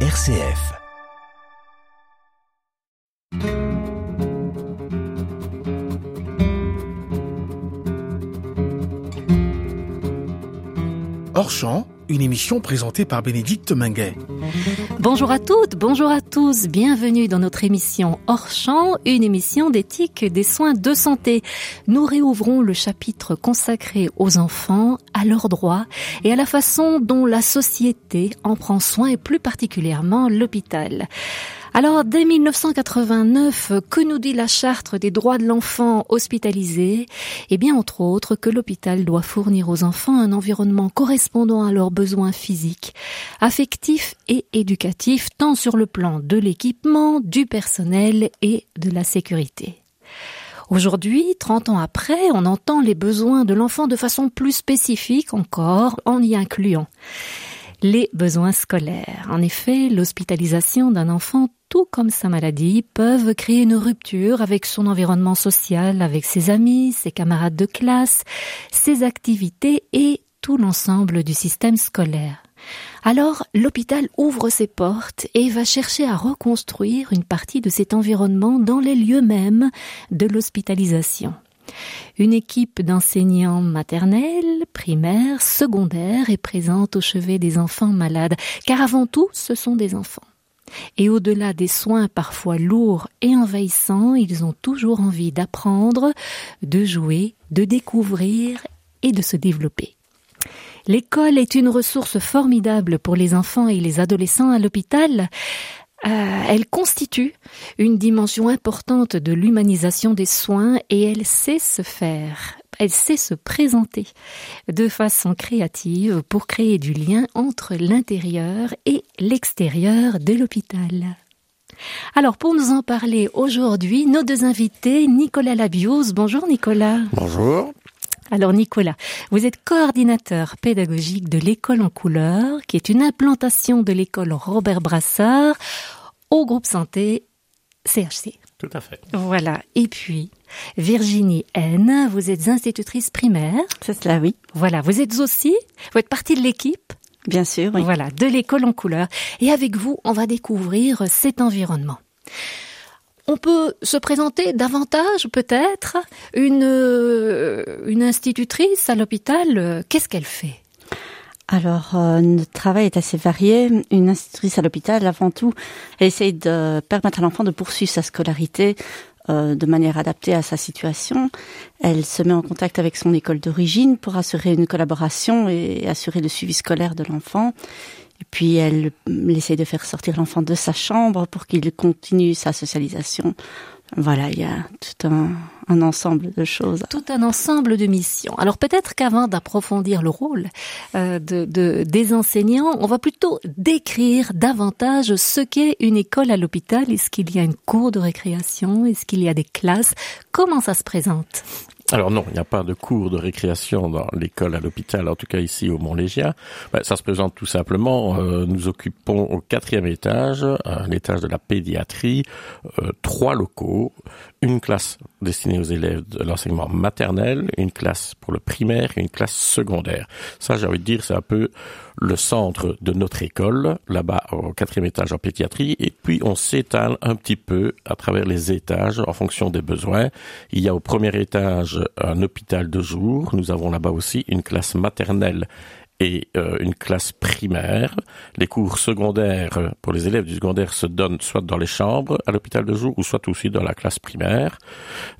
RCF. Hors champ, une émission présentée par Bénédicte Minguet. Bonjour à toutes, bonjour à tous, bienvenue dans notre émission Hors champ, une émission d'éthique des soins de santé. Nous réouvrons le chapitre consacré aux enfants, à leurs droits et à la façon dont la société en prend soin et plus particulièrement l'hôpital. Alors, dès 1989, que nous dit la charte des droits de l'enfant hospitalisé? Eh bien, entre autres, que l'hôpital doit fournir aux enfants un environnement correspondant à leurs besoins physiques, affectifs et éducatifs, tant sur le plan de l'équipement, du personnel et de la sécurité. Aujourd'hui, 30 ans après, on entend les besoins de l'enfant de façon plus spécifique encore, en y incluant les besoins scolaires. En effet, l'hospitalisation d'un enfant, tout comme sa maladie, peuvent créer une rupture avec son environnement social, avec ses amis, ses camarades de classe, ses activités et tout l'ensemble du système scolaire. Alors, l'hôpital ouvre ses portes et va chercher à reconstruire une partie de cet environnement dans les lieux mêmes de l'hospitalisation. Une équipe d'enseignants maternels, primaires, secondaires est présente au chevet des enfants malades, car avant tout, ce sont des enfants. Et au-delà des soins parfois lourds et envahissants, ils ont toujours envie d'apprendre, de jouer, de découvrir et de se développer. L'école est une ressource formidable pour les enfants et les adolescents à l'hôpital. Euh, elle constitue une dimension importante de l'humanisation des soins et elle sait se faire, elle sait se présenter de façon créative pour créer du lien entre l'intérieur et l'extérieur de l'hôpital. Alors pour nous en parler aujourd'hui, nos deux invités, Nicolas Labius. Bonjour Nicolas. Bonjour. Alors Nicolas, vous êtes coordinateur pédagogique de l'école en couleur, qui est une implantation de l'école Robert Brassard au groupe santé CHC. Tout à fait. Voilà. Et puis, Virginie N, vous êtes institutrice primaire. C'est cela, oui. Voilà. Vous êtes aussi, vous êtes partie de l'équipe. Bien sûr, oui. Voilà, de l'école en couleur. Et avec vous, on va découvrir cet environnement. On peut se présenter davantage, peut-être, une, euh, institutrice à l'hôpital. Qu'est-ce qu'elle fait? Alors, euh, notre travail est assez varié. Une institutrice à l'hôpital, avant tout, elle essaye de permettre à l'enfant de poursuivre sa scolarité euh, de manière adaptée à sa situation. Elle se met en contact avec son école d'origine pour assurer une collaboration et assurer le suivi scolaire de l'enfant. Et puis elle, essaye de faire sortir l'enfant de sa chambre pour qu'il continue sa socialisation voilà, il y a tout un, un, ensemble de choses. Tout un ensemble de missions. Alors peut-être qu'avant d'approfondir le rôle euh, de, de, des enseignants, on va plutôt décrire davantage ce qu'est une école à l'hôpital. Est-ce qu'il y a une cour de récréation? Est-ce qu'il y a des classes? Comment ça se présente? Alors non, il n'y a pas de cours de récréation dans l'école à l'hôpital, en tout cas ici au Mont-Légien. Ben, ça se présente tout simplement, euh, nous occupons au quatrième étage, à l'étage de la pédiatrie, euh, trois locaux, une classe destinée aux élèves de l'enseignement maternel, une classe pour le primaire et une classe secondaire. Ça, j'ai envie de dire, c'est un peu le centre de notre école, là-bas au quatrième étage en pédiatrie, et puis on s'étale un petit peu à travers les étages en fonction des besoins. Il y a au premier étage un hôpital de jour, nous avons là-bas aussi une classe maternelle et euh, une classe primaire. Les cours secondaires pour les élèves du secondaire se donnent soit dans les chambres à l'hôpital de jour ou soit aussi dans la classe primaire.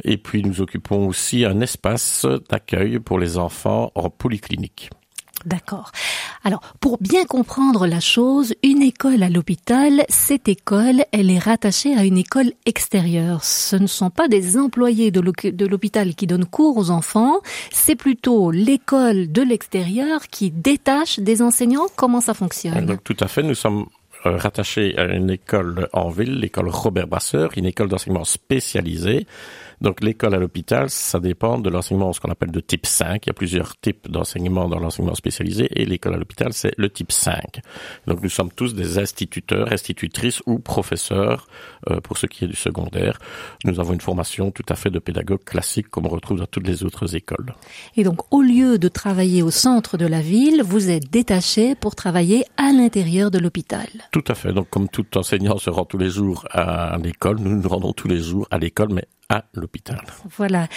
Et puis nous occupons aussi un espace d'accueil pour les enfants en polyclinique. D'accord. Alors, pour bien comprendre la chose, une école à l'hôpital, cette école, elle est rattachée à une école extérieure. Ce ne sont pas des employés de l'hôpital qui donnent cours aux enfants, c'est plutôt l'école de l'extérieur qui détache des enseignants. Comment ça fonctionne? Donc, Tout à fait, nous sommes euh, rattachés à une école en ville, l'école Robert Brasseur, une école d'enseignement spécialisée Donc l'école à l'hôpital, ça dépend de l'enseignement, ce qu'on appelle de type 5. Il y a plusieurs types d'enseignement dans l'enseignement spécialisé et l'école à l'hôpital, c'est le type 5. Donc nous sommes tous des instituteurs, institutrices ou professeurs euh, pour ce qui est du secondaire. Nous avons une formation tout à fait de pédagogue classique comme on retrouve dans toutes les autres écoles. Et donc au lieu de travailler au centre de la ville, vous êtes détaché pour travailler à l'intérieur de l'hôpital. Tout à fait. Donc comme tout enseignant se rend tous les jours à l'école, nous nous rendons tous les jours à l'école, mais à l'hôpital. Voilà.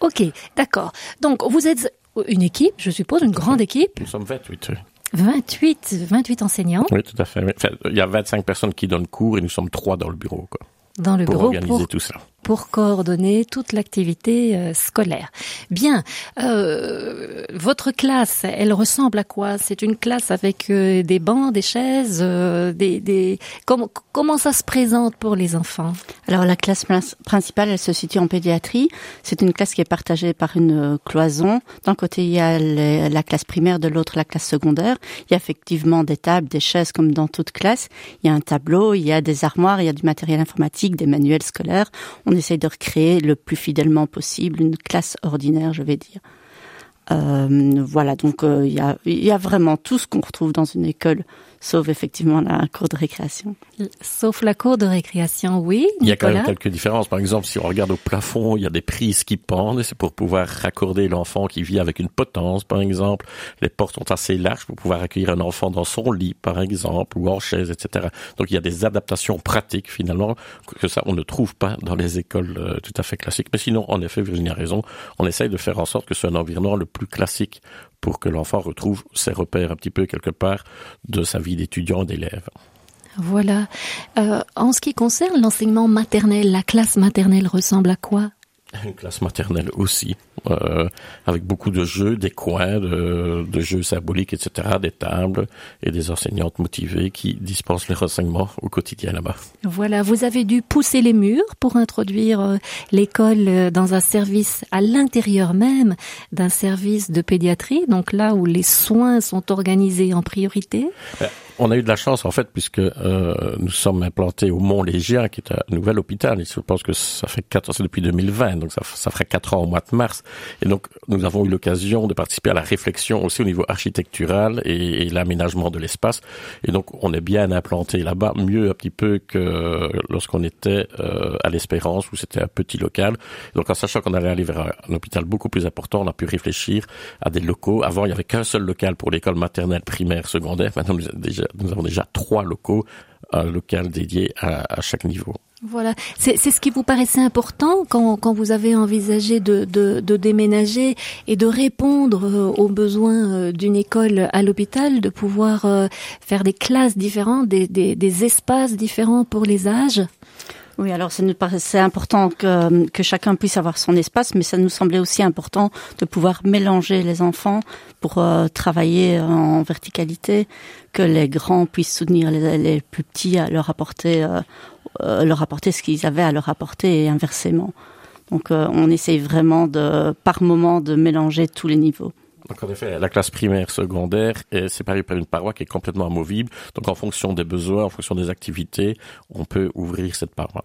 Ok, d'accord. Donc vous êtes une équipe, je suppose, une grande équipe. Nous sommes 28. 28, 28 enseignants. Oui, tout à fait. Enfin, il y a 25 personnes qui donnent cours et nous sommes trois dans le bureau. Quoi, dans le pour bureau organiser pour, tout ça. Pour coordonner toute l'activité euh, scolaire. Bien, euh, votre classe, elle ressemble à quoi? C'est une classe avec euh, des bancs, des chaises, euh, des, des... Comment, comment ça se présente pour les enfants? Alors la classe prin- principale, elle se situe en pédiatrie. C'est une classe qui est partagée par une cloison. D'un côté, il y a la classe primaire, de l'autre, la classe secondaire. Il y a effectivement des tables, des chaises comme dans toute classe. Il y a un tableau, il y a des armoires, il y a du matériel informatique, des manuels scolaires. On essaye de recréer le plus fidèlement possible une classe ordinaire, je vais dire. Euh, voilà, donc euh, il y, a, il y a vraiment tout ce qu'on retrouve dans une école, sauf effectivement la cour de récréation. Sauf la cour de récréation, oui. Il y a quand même quelques différences. Par exemple, si on regarde au plafond, il y a des prises qui pendent et c'est pour pouvoir raccorder l'enfant qui vit avec une potence, par exemple. Les portes sont assez larges pour pouvoir accueillir un enfant dans son lit, par exemple, ou en chaise, etc. Donc il y a des adaptations pratiques, finalement, que ça, on ne trouve pas dans les écoles euh, tout à fait classiques. Mais sinon, en effet, Virginie a raison. On essaye de faire en sorte que ce soit un environnement le plus classique pour que l'enfant retrouve ses repères un petit peu quelque part de sa vie d'étudiant d'élève. Voilà. Euh, en ce qui concerne l'enseignement maternel, la classe maternelle ressemble à quoi? Une classe maternelle aussi, euh, avec beaucoup de jeux, des coins, de, de jeux symboliques, etc., des tables et des enseignantes motivées qui dispensent les renseignements au quotidien là-bas. Voilà, vous avez dû pousser les murs pour introduire euh, l'école euh, dans un service à l'intérieur même d'un service de pédiatrie, donc là où les soins sont organisés en priorité. On a eu de la chance en fait puisque euh, nous sommes implantés au Mont Légien, qui est un nouvel hôpital. Et je pense que ça fait quatre, c'est depuis 2020, donc ça, ça ferait quatre ans au mois de mars. Et donc nous avons eu l'occasion de participer à la réflexion aussi au niveau architectural et, et l'aménagement de l'espace. Et donc on est bien implanté là-bas, mieux un petit peu que lorsqu'on était euh, à l'Espérance où c'était un petit local. Donc en sachant qu'on allait aller vers un, hôpital beaucoup plus important, on a pu réfléchir à des locaux. Avant il y avait qu'un seul local pour l'école maternelle, primaire, secondaire. Maintenant nous, nous avons déjà trois locaux, un local dédié à, à chaque niveau. Voilà, c'est c'est ce qui vous paraissait important quand, quand vous avez envisagé de, de, de déménager et de répondre euh, aux besoins euh, d'une école à l'hôpital, de pouvoir euh, faire des classes différentes, des, des, des espaces différents pour les âges? Oui, alors paraissait important que, que chacun puisse avoir son espace, mais ça nous semblait aussi important de pouvoir mélanger les enfants pour travailler en verticalité, que les grands puissent soutenir les, les plus petits à leur apporter, euh, leur apporter ce qu'ils avaient à leur apporter et inversement. Donc euh, on essaye vraiment de, par moment, de mélanger tous les niveaux. Donc en effet, la classe primaire, secondaire est séparée par une paroi qui est complètement amovible. Donc en fonction des besoins, en fonction des activités, on peut ouvrir cette paroi.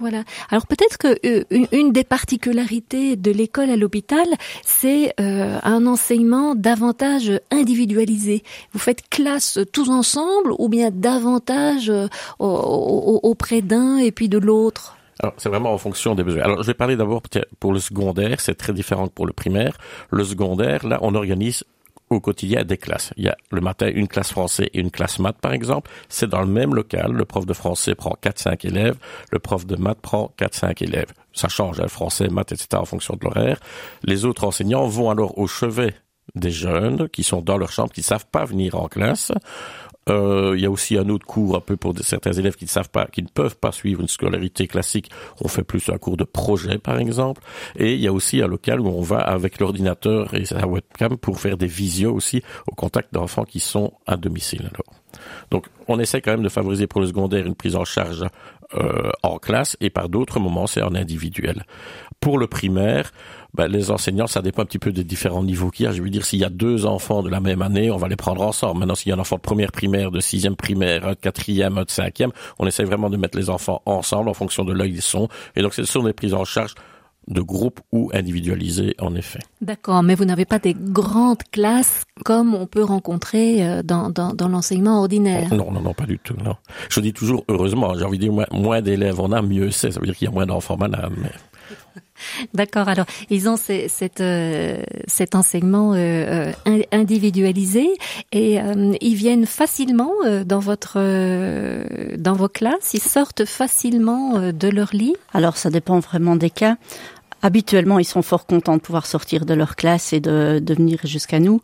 Voilà. Alors peut-être que euh, une, des particularités de l'école à l'hôpital, c'est euh, un enseignement davantage individualisé. Vous faites classe tous ensemble ou bien davantage euh, au- au- auprès d'un et puis de l'autre? Alors, c'est vraiment en fonction des besoins. Alors, je vais parler d'abord pour le secondaire, c'est très différent que pour le primaire. Le secondaire, là, on organise au quotidien des classes. Il y a le matin une classe français et une classe maths, par exemple. C'est dans le même local. Le prof de français prend 4-5 élèves. Le prof de maths prend 4-5 élèves. Ça change, hein, français, maths, etc., en fonction de l'horaire. Les autres enseignants vont alors au chevet des jeunes qui sont dans leur chambre, qui ne savent pas venir en classe. Euh, il y a aussi un autre cours un peu pour certains élèves qui ne savent pas, qui ne peuvent pas suivre une scolarité classique. On fait plus un cours de projet, par exemple. Et il y a aussi un local où on va avec l'ordinateur et sa webcam pour faire des visios aussi au contact d'enfants qui sont à domicile. Alors. Donc, on essaie quand même de favoriser pour le secondaire une prise en charge euh, en classe et par d'autres moments, c'est en individuel. Pour le primaire, ben, les enseignants, ça dépend un petit peu des différents niveaux qu'il y a. Je veux dire, s'il y a deux enfants de la même année, on va les prendre ensemble. Maintenant, s'il y a un enfant de première primaire, de sixième primaire, un de quatrième, un de cinquième, on essaie vraiment de mettre les enfants ensemble en fonction de où ils sont. Et donc, ce sont des prises en charge de groupe ou individualisé en effet. D'accord, mais vous n'avez pas des grandes classes comme on peut rencontrer euh, dans, dans, dans l'enseignement ordinaire? Non, non, non, pas du tout. Non. Je dis toujours heureusement. J'ai envie de dire moins, moins d'élèves on a, mieux c'est. Ça veut dire qu'il y a moins d'enfants malades. Mais... D'accord. Alors, ils ont cette, euh, cet enseignement euh, euh individualisé et euh, ils viennent facilement euh, dans votre dans vos classes. Ils sortent facilement de leur lit? Alors, ça dépend vraiment des cas. Habituellement, ils sont fort contents de pouvoir sortir de leur classe et de, de venir jusqu'à nous.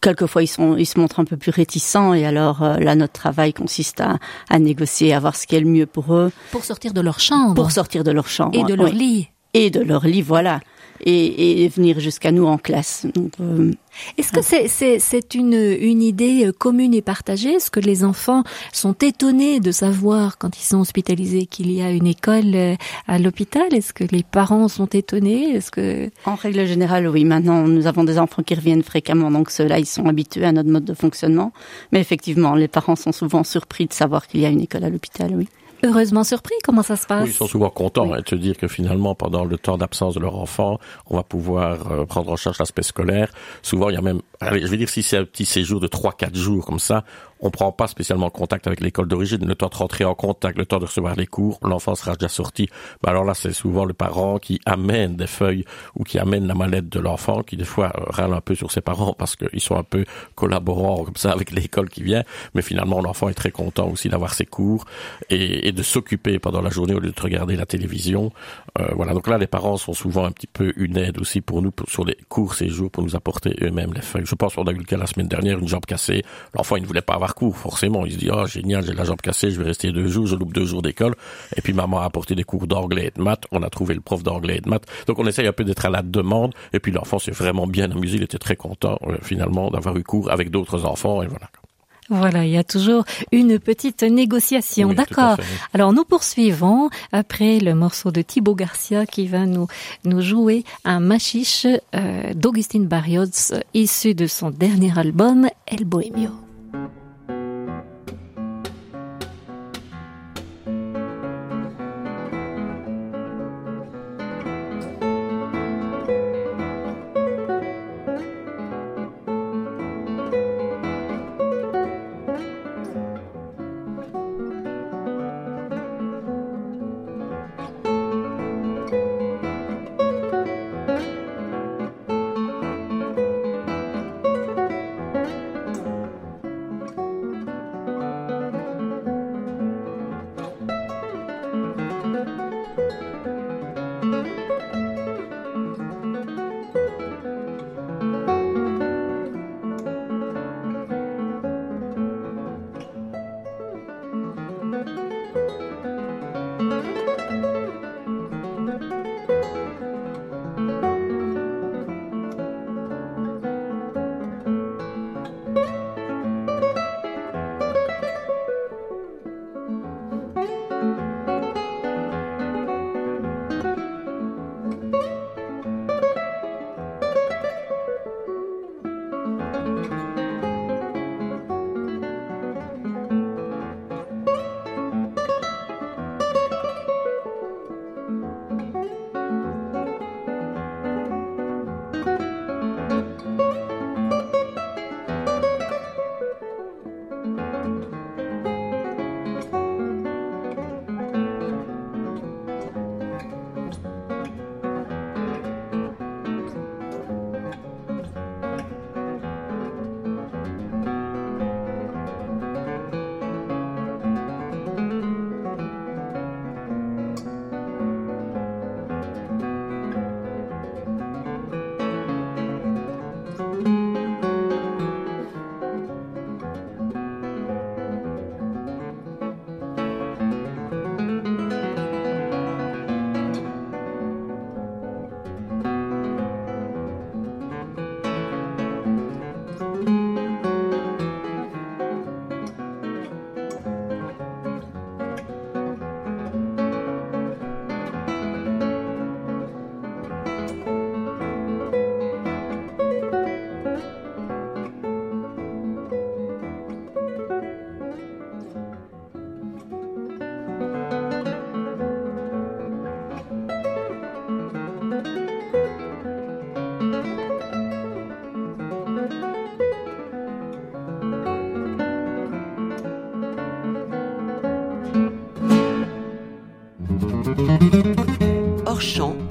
Quelquefois, ils, sont, ils se montrent un peu plus réticents et alors là, notre travail consiste à, à négocier, à voir ce qui est le mieux pour eux. Pour sortir de leur chambre. Pour sortir de leur chambre. Et de leur oui. lit et de leur lit, voilà, et, et venir jusqu'à nous en classe. Euh... Est-ce que c'est c'est une une idée commune et partagée? Est-ce que les enfants sont étonnés de savoir quand ils sont hospitalisés qu'il y a une école euh, à l'hôpital? Est-ce que les parents sont étonnés? Est-ce que en règle générale, oui. Maintenant, nous avons des enfants qui reviennent fréquemment, donc ceux-là, ils sont habitués à notre mode de fonctionnement. Mais effectivement, les parents sont souvent surpris de savoir qu'il y a une école à l'hôpital, oui heureusement surpris. Comment ça se passe? Oui, Ils sont souvent contents oui. hein, de se dire que finalement, pendant le temps d'absence de leur enfant, on va pouvoir euh, prendre en charge l'aspect scolaire. Souvent, il y a même, allez, je vais dire, si c'est un petit séjour de 3-4 jours comme ça, on prend pas spécialement contact avec l'école d'origine, le temps de rentrer en contact, le temps de recevoir les cours, l'enfant sera déjà sorti. Ben alors là, c'est souvent le parent qui amène des feuilles ou qui amène la mallette de l'enfant, qui des fois râle un peu sur ses parents parce qu'ils sont un peu collaborants comme ça avec l'école qui vient. Mais finalement, l'enfant est très content aussi d'avoir ses cours et, et de s'occuper pendant la journée au lieu de regarder la télévision. Euh, voilà. Donc là, les parents sont souvent un petit peu une aide aussi pour nous pour, sur les cours ces jours pour nous apporter eux-mêmes les feuilles. Je pense qu'on a eu le cas la semaine dernière, une jambe cassée. L'enfant, il ne voulait pas avoir cours, forcément. Il se dit, oh, génial, j'ai la jambe cassée, je vais rester deux jours, je loupe deux jours d'école. Et puis maman a apporté des cours d'anglais et de maths. On a trouvé le prof d'anglais et de maths. Donc on essaye un peu d'être à la demande. Et puis l'enfant s'est vraiment bien amusé. Il était très content, euh, finalement, d'avoir eu cours avec d'autres enfants. Et voilà. Voilà, il y a toujours une petite négociation. Oui, D'accord. Alors nous poursuivons après le morceau de Thibaut Garcia qui va nous nous jouer un machiche euh, d'Augustine Barrios issu de son dernier album El Bohemio.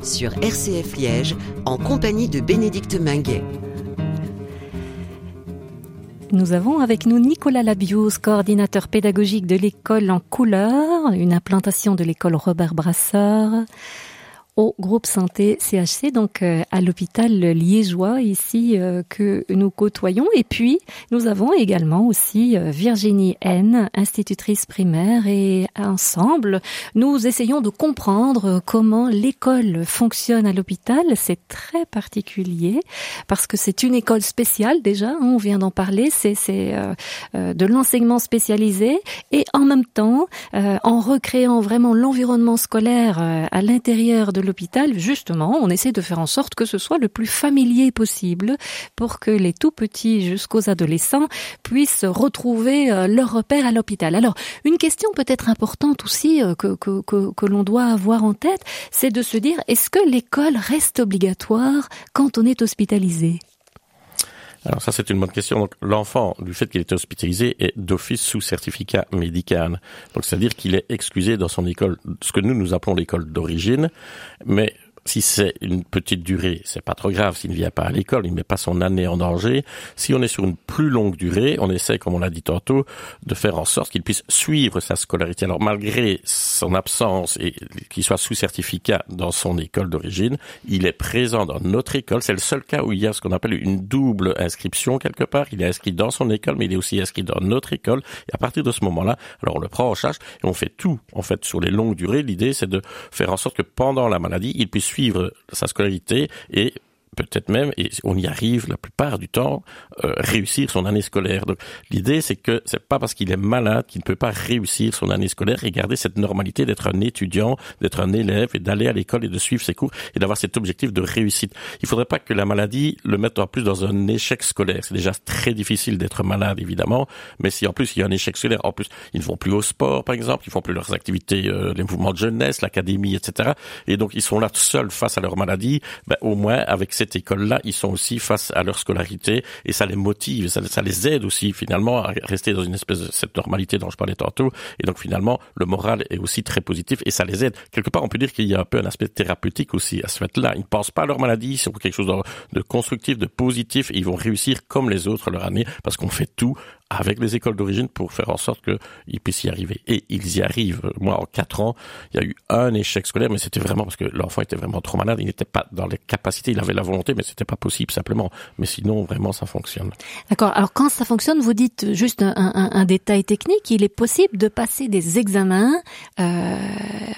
Sur RCF Liège en compagnie de Bénédicte Minguet. Nous avons avec nous Nicolas Labius, coordinateur pédagogique de l'école en couleur, une implantation de l'école Robert Brasseur au groupe santé CHC, donc euh, à l'hôpital liégeois ici euh, que nous côtoyons. Et puis nous avons également aussi euh, Virginie N, institutrice primaire, et ensemble nous essayons de comprendre comment l'école fonctionne à l'hôpital. C'est très particulier parce que c'est une école spéciale déjà. Hein, on vient d'en parler. C'est de l'enseignement spécialisé et en même temps en recréant vraiment l'environnement scolaire à l'intérieur de l'hôpital, justement, on essaie de faire en sorte que ce soit le plus familier possible pour que les tout petits jusqu'aux adolescents puissent retrouver euh, leur repère à l'hôpital. Alors, une question peut-être importante aussi euh, que, l'on doit avoir en tête, c'est de se dire, est-ce que l'école reste obligatoire quand on est hospitalisé? Alors ça c'est une bonne question. Donc l'enfant, du fait qu'il est hospitalisé, est d'office sous certificat médical. Donc c'est-à-dire qu'il est excusé dans son école, ce que nous nous appelons l'école d'origine, mais si c'est une petite durée, c'est pas trop grave. S'il ne vient pas à l'école, il met pas son année en danger. Si on est sur une plus longue durée, on essaie, comme on l'a dit tantôt, de faire en sorte qu'il puisse suivre sa scolarité. Alors, malgré son absence et qu'il soit sous certificat dans son école d'origine, il est présent dans notre école. C'est le seul cas où il y a ce qu'on appelle une double inscription quelque part. Il est inscrit dans son école, mais il est aussi inscrit dans notre école. Et à partir de ce moment-là, alors on le prend en charge et on fait tout. En fait, sur les longues durées, l'idée, c'est de faire en sorte que pendant la maladie, il puisse suivre sa scolarité et peut-être même, et on y arrive la plupart du temps, euh, réussir son année scolaire. Donc l'idée, c'est que c'est pas parce qu'il est malade qu'il ne peut pas réussir son année scolaire et garder cette normalité d'être un étudiant, d'être un élève et d'aller à l'école et de suivre ses cours et d'avoir cet objectif de réussite. Il faudrait pas que la maladie le mette en plus dans un échec scolaire. C'est déjà très difficile d'être malade, évidemment, mais si en plus il y a un échec scolaire, en plus ils ne vont plus au sport, par exemple, ils font plus leurs activités, euh, les mouvements de jeunesse, l'académie, etc. Et donc ils sont là seuls face à leur maladie, ben, au moins avec cette école-là, ils sont aussi face à leur scolarité et ça les motive, ça, les aide aussi finalement à rester dans une espèce de cette normalité dont je parlais tantôt. Et donc finalement, le moral est aussi très positif et ça les aide. Quelque part, on peut dire qu'il y a un peu un aspect thérapeutique aussi à ce fait-là. Ils ne pensent pas à leur maladie, c'est quelque chose de, de constructif, de positif et ils vont réussir comme les autres leur année parce qu'on fait tout avec les écoles d'origine pour faire en sorte qu'ils puissent y arriver. Et ils y arrivent. Moi, en quatre ans, il y a eu un échec scolaire, mais c'était vraiment parce que l'enfant était vraiment trop malade. Il n'était pas dans les capacités, il avait la volonté, mais c'était pas possible simplement. Mais sinon, vraiment, ça fonctionne. D'accord. Alors, quand ça fonctionne, vous dites juste un, un, un, détail technique. Il est possible de passer des examens euh,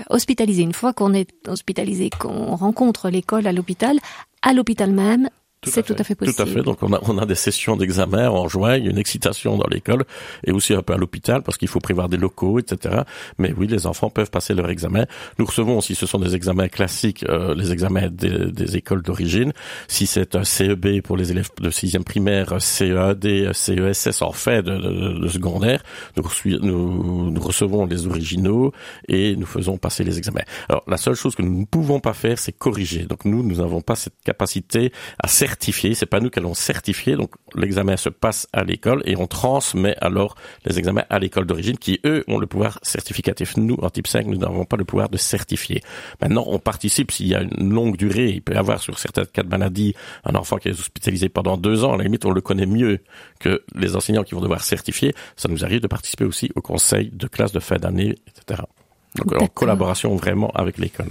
hospitalisés. Une fois qu'on est hospitalisé, qu'on rencontre l'école à l'hôpital, à l'hôpital même, c'est tout à fait possible. Tout à fait. Donc on a, on a des sessions d'examen en juin, il y a une excitation dans l'école et aussi un peu à l'hôpital parce qu'il faut prévoir des locaux, etc. Mais oui, les enfants peuvent passer leur examen. Nous recevons, si ce sont des examens classiques, euh, les examens des, des écoles d'origine. Si c'est un CEB pour les élèves de sixième primaire, CEAD, CESS en fait de, de, de secondaire, nous, nous, nous recevons les originaux et nous faisons passer les examens. Alors la seule chose que nous ne pouvons pas faire, c'est corriger. Donc nous, nous n'avons pas cette capacité à certifier certifier. C'est pas nous qui allons certifier. Donc l'examen se passe à l'école et on transmet alors les examens à l'école d'origine qui eux ont le pouvoir certificatif. Nous en type 5 nous n'avons pas le pouvoir de certifier. Maintenant on participe s'il y a une longue durée. Il peut y avoir sur certains cas de maladie un enfant qui est hospitalisé pendant deux ans. À la limite on le connaît mieux que les enseignants qui vont devoir certifier. Ça nous arrive de participer aussi au conseil de classe de fin d'année, etc. Donc en collaboration vraiment avec l'école.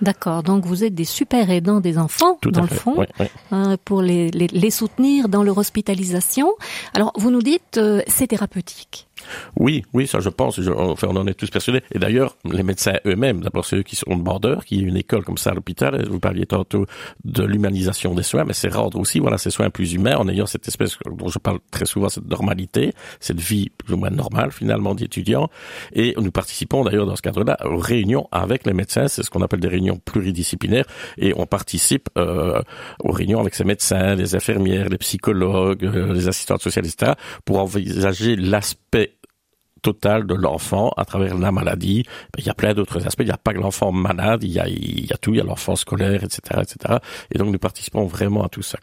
D'accord. Donc vous êtes des super aidants des enfants, Tout dans le fait. fond, oui, oui. Euh, pour les, les, les, soutenir dans leur hospitalisation. Alors vous nous dites, euh, c'est thérapeutique. Oui, oui, ça je pense, je, enfin, on en est tous persuadés. Et d'ailleurs, les médecins eux-mêmes, d'abord ceux qui sont de border, qui est une école comme ça à l'hôpital, vous parliez tantôt de l'humanisation des soins, mais c'est rendre aussi voilà, ces soins plus humains en ayant cette espèce dont je parle très souvent, cette normalité, cette vie plus ou moins normale finalement d'étudiants. Et nous participons d'ailleurs dans ce cadre-là aux réunions avec les médecins, c'est ce qu'on appelle des réunions pluridisciplinaires, et on participe euh, aux réunions avec ces médecins, les infirmières, les psychologues, euh, les assistantes sociales, etc., pour envisager l'aspect total de l'enfant à travers la maladie. Il y a plein d'autres aspects. Il n'y a pas que l'enfant malade, il y a, tout, il y a l'enfant scolaire, etc., etc. Et donc nous participons vraiment à tout ça.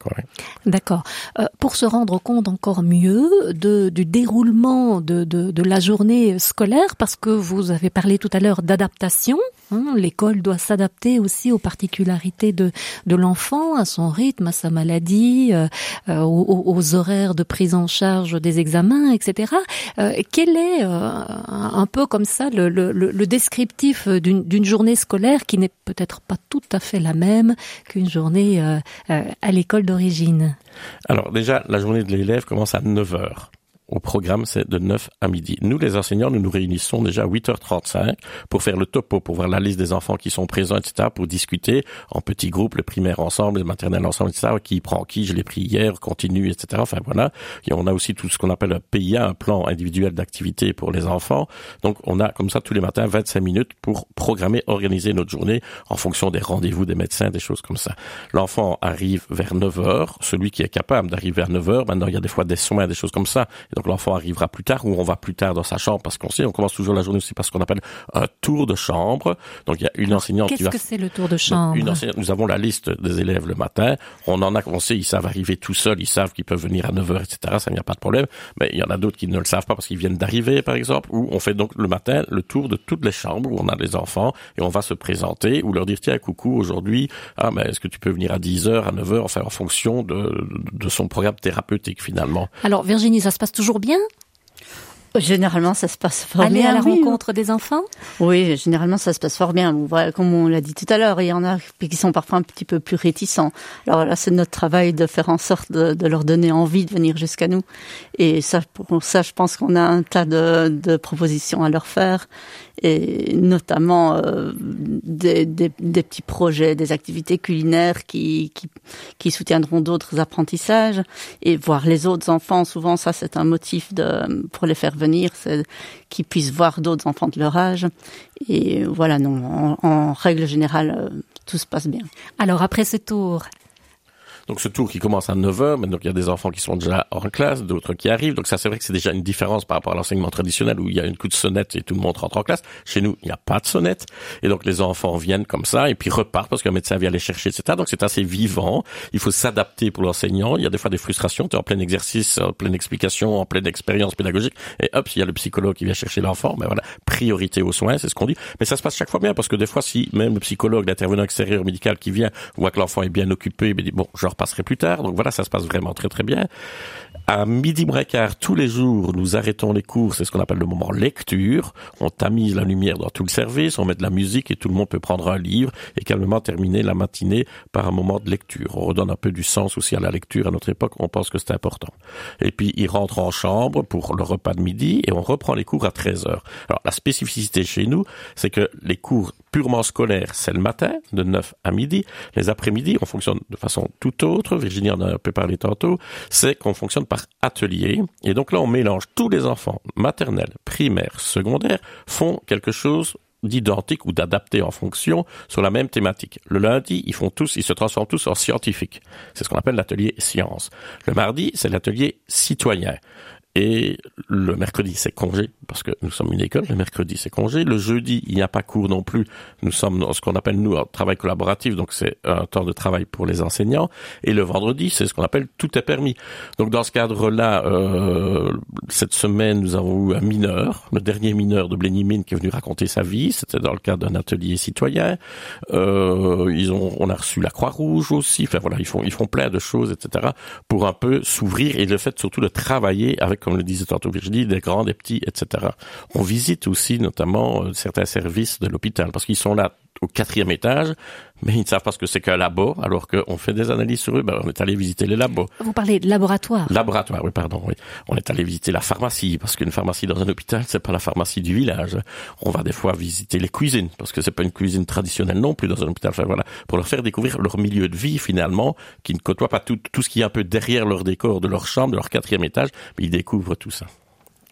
D'accord. Euh, pour se rendre compte encore mieux du déroulement de la journée scolaire, parce que vous avez parlé tout à l'heure d'adaptation, Hein. L'école doit s'adapter aussi aux particularités de, de l'enfant, à son rythme, à sa maladie, euh, euh, aux, horaires de prise en charge des examens, etc. Euh, quel est un peu comme ça le, le, le descriptif d'une journée scolaire qui n'est peut-être pas tout à fait la même qu'une journée à l'école d'origine? Alors déjà, la journée de l'élève commence à 9 heures au programme, c'est de 9 à midi. Nous, les enseignants, nous nous réunissons déjà à 8h35 pour faire le topo, pour voir la liste des enfants qui sont présents, etc., pour discuter en petits groupes, le primaire ensemble, le maternel ensemble, etc., qui prend qui, je l'ai pris hier, continue, etc. Enfin, voilà. On a aussi tout ce qu'on appelle un PIA, un plan individuel d'activité pour les enfants. Donc, on a comme ça tous les matins 25 minutes pour programmer, organiser notre journée en fonction des rendez-vous des médecins, des choses comme ça. L'enfant arrive vers 9h, celui qui est capable d'arriver à 9h, maintenant, il y a des fois des soins, des choses comme ça donc l'enfant arrivera plus tard ou on va plus tard dans sa chambre parce qu'on sait, on commence toujours la journée aussi par ce qu'on appelle un tour de chambre. Donc il y a une enseignante qui va... Qu'est-ce que c'est le tour de chambre? une Nous avons la liste des élèves le matin. On en a, on sait, ils savent arriver tout seuls, ils savent qu'ils peuvent venir à 9h, etc. Ça n'y a pas de problème. Mais il y en a d'autres qui ne le savent pas parce qu'ils viennent d'arriver, par exemple, où on fait donc le matin le tour de toutes les chambres où on a les enfants et on va se présenter ou leur dire, tiens, coucou, aujourd'hui, ah, mais est-ce que tu peux venir à 10h, à 9h, enfin, en fonction de, de son programme thérapeutique, finalement. Alors, Virginie, ça se passe toujours bien Généralement, ça se passe fort Aller bien. Aller à la rencontre des enfants Oui, généralement, ça se passe fort bien. Comme on l'a dit tout à l'heure, il y en a qui sont parfois un petit peu plus réticents. Alors là, c'est notre travail de faire en sorte de, leur donner envie de venir jusqu'à nous. Et ça, pour ça, je pense qu'on a un tas de, de propositions à leur faire et notamment euh, des, des, des, petits projets, des activités culinaires qui, qui, qui soutiendront d'autres apprentissages et voir les autres enfants. Souvent, ça c'est un motif de, pour les faire venir, c'est qu'ils puissent voir d'autres enfants de leur âge. Et voilà, non, en, en règle générale, euh, tout se passe bien. Alors après ce tour, donc ce tour qui commence à 9h, mais donc il y a des enfants qui sont déjà en classe, d'autres qui arrivent. Donc ça c'est vrai que c'est déjà une différence par rapport à l'enseignement traditionnel où il y a une coup de sonnette et tout le monde rentre en classe. Chez nous, il n'y a pas de sonnette. Et donc les enfants viennent comme ça et puis repartent parce qu'un médecin vient les chercher, etc. Donc c'est assez vivant. Il faut s'adapter pour l'enseignant. Il y a des fois des frustrations. Tu es en plein exercice, en pleine explication, en pleine expérience pédagogique. Et hop, il y a le psychologue qui vient chercher l'enfant. Mais voilà, priorité aux soins, c'est ce qu'on dit. Mais ça se passe chaque fois bien parce que des fois, si même le psychologue, l'intervenant extérieur médical qui vient voit que l'enfant est bien occupé, il dit bon, genre passerai plus tard. Donc voilà, ça se passe vraiment très très bien. À midi moins tous les jours, nous arrêtons les cours, c'est ce qu'on appelle le moment lecture. On tamise la lumière dans tout le service, on met de la musique et tout le monde peut prendre un livre et calmement terminer la matinée par un moment de lecture. On redonne un peu du sens aussi à la lecture à notre époque, on pense que c'est important. Et puis, ils rentrent en chambre pour le repas de midi et on reprend les cours à 13 heures. Alors, la spécificité chez nous, c'est que les cours purement scolaires, c'est le matin, de 9 à midi. Les après-midi, on fonctionne de façon tout autre. Virginie en a un peu parlé tantôt. C'est qu'on fonctionne par atelier. Et donc là, on mélange tous les enfants maternels, primaires, secondaires, font quelque chose d'identique ou d'adapté en fonction sur la même thématique. Le lundi, ils font tous, ils se transforment tous en scientifiques. C'est ce qu'on appelle l'atelier science. Le mardi, c'est l'atelier citoyen. Et le mercredi, c'est congé, parce que nous sommes une école, le mercredi, c'est congé. Le jeudi, il n'y a pas cours non plus. Nous sommes dans ce qu'on appelle, nous, un travail collaboratif, donc c'est un temps de travail pour les enseignants. Et le vendredi, c'est ce qu'on appelle tout est permis. Donc dans ce cadre-là, euh, cette semaine, nous avons eu un mineur, le dernier mineur de Blénimine qui est venu raconter sa vie. C'était dans le cadre d'un atelier citoyen. Euh, ils ont, on a reçu la Croix-Rouge aussi. Enfin voilà, ils font, ils font plein de choses, etc. pour un peu s'ouvrir et le fait surtout de travailler avec comme le disait tantôt Virginie, des grands, des petits, etc. On visite aussi notamment euh, certains services de l'hôpital parce qu'ils sont là au quatrième étage, mais ils ne savent pas ce que c'est qu'un labo, alors qu'on fait des analyses sur eux. Ben, on est allé visiter les labos. Vous parlez de laboratoire. Laboratoire, oui, pardon. Oui. On est allé visiter la pharmacie, parce qu'une pharmacie dans un hôpital, c'est pas la pharmacie du village. On va des fois visiter les cuisines, parce que c'est pas une cuisine traditionnelle non plus dans un hôpital. Enfin, voilà, pour leur faire découvrir leur milieu de vie finalement, qui ne côtoie pas tout, tout ce qui est un peu derrière leur décor de leur chambre, de leur quatrième étage, mais ils découvrent tout ça.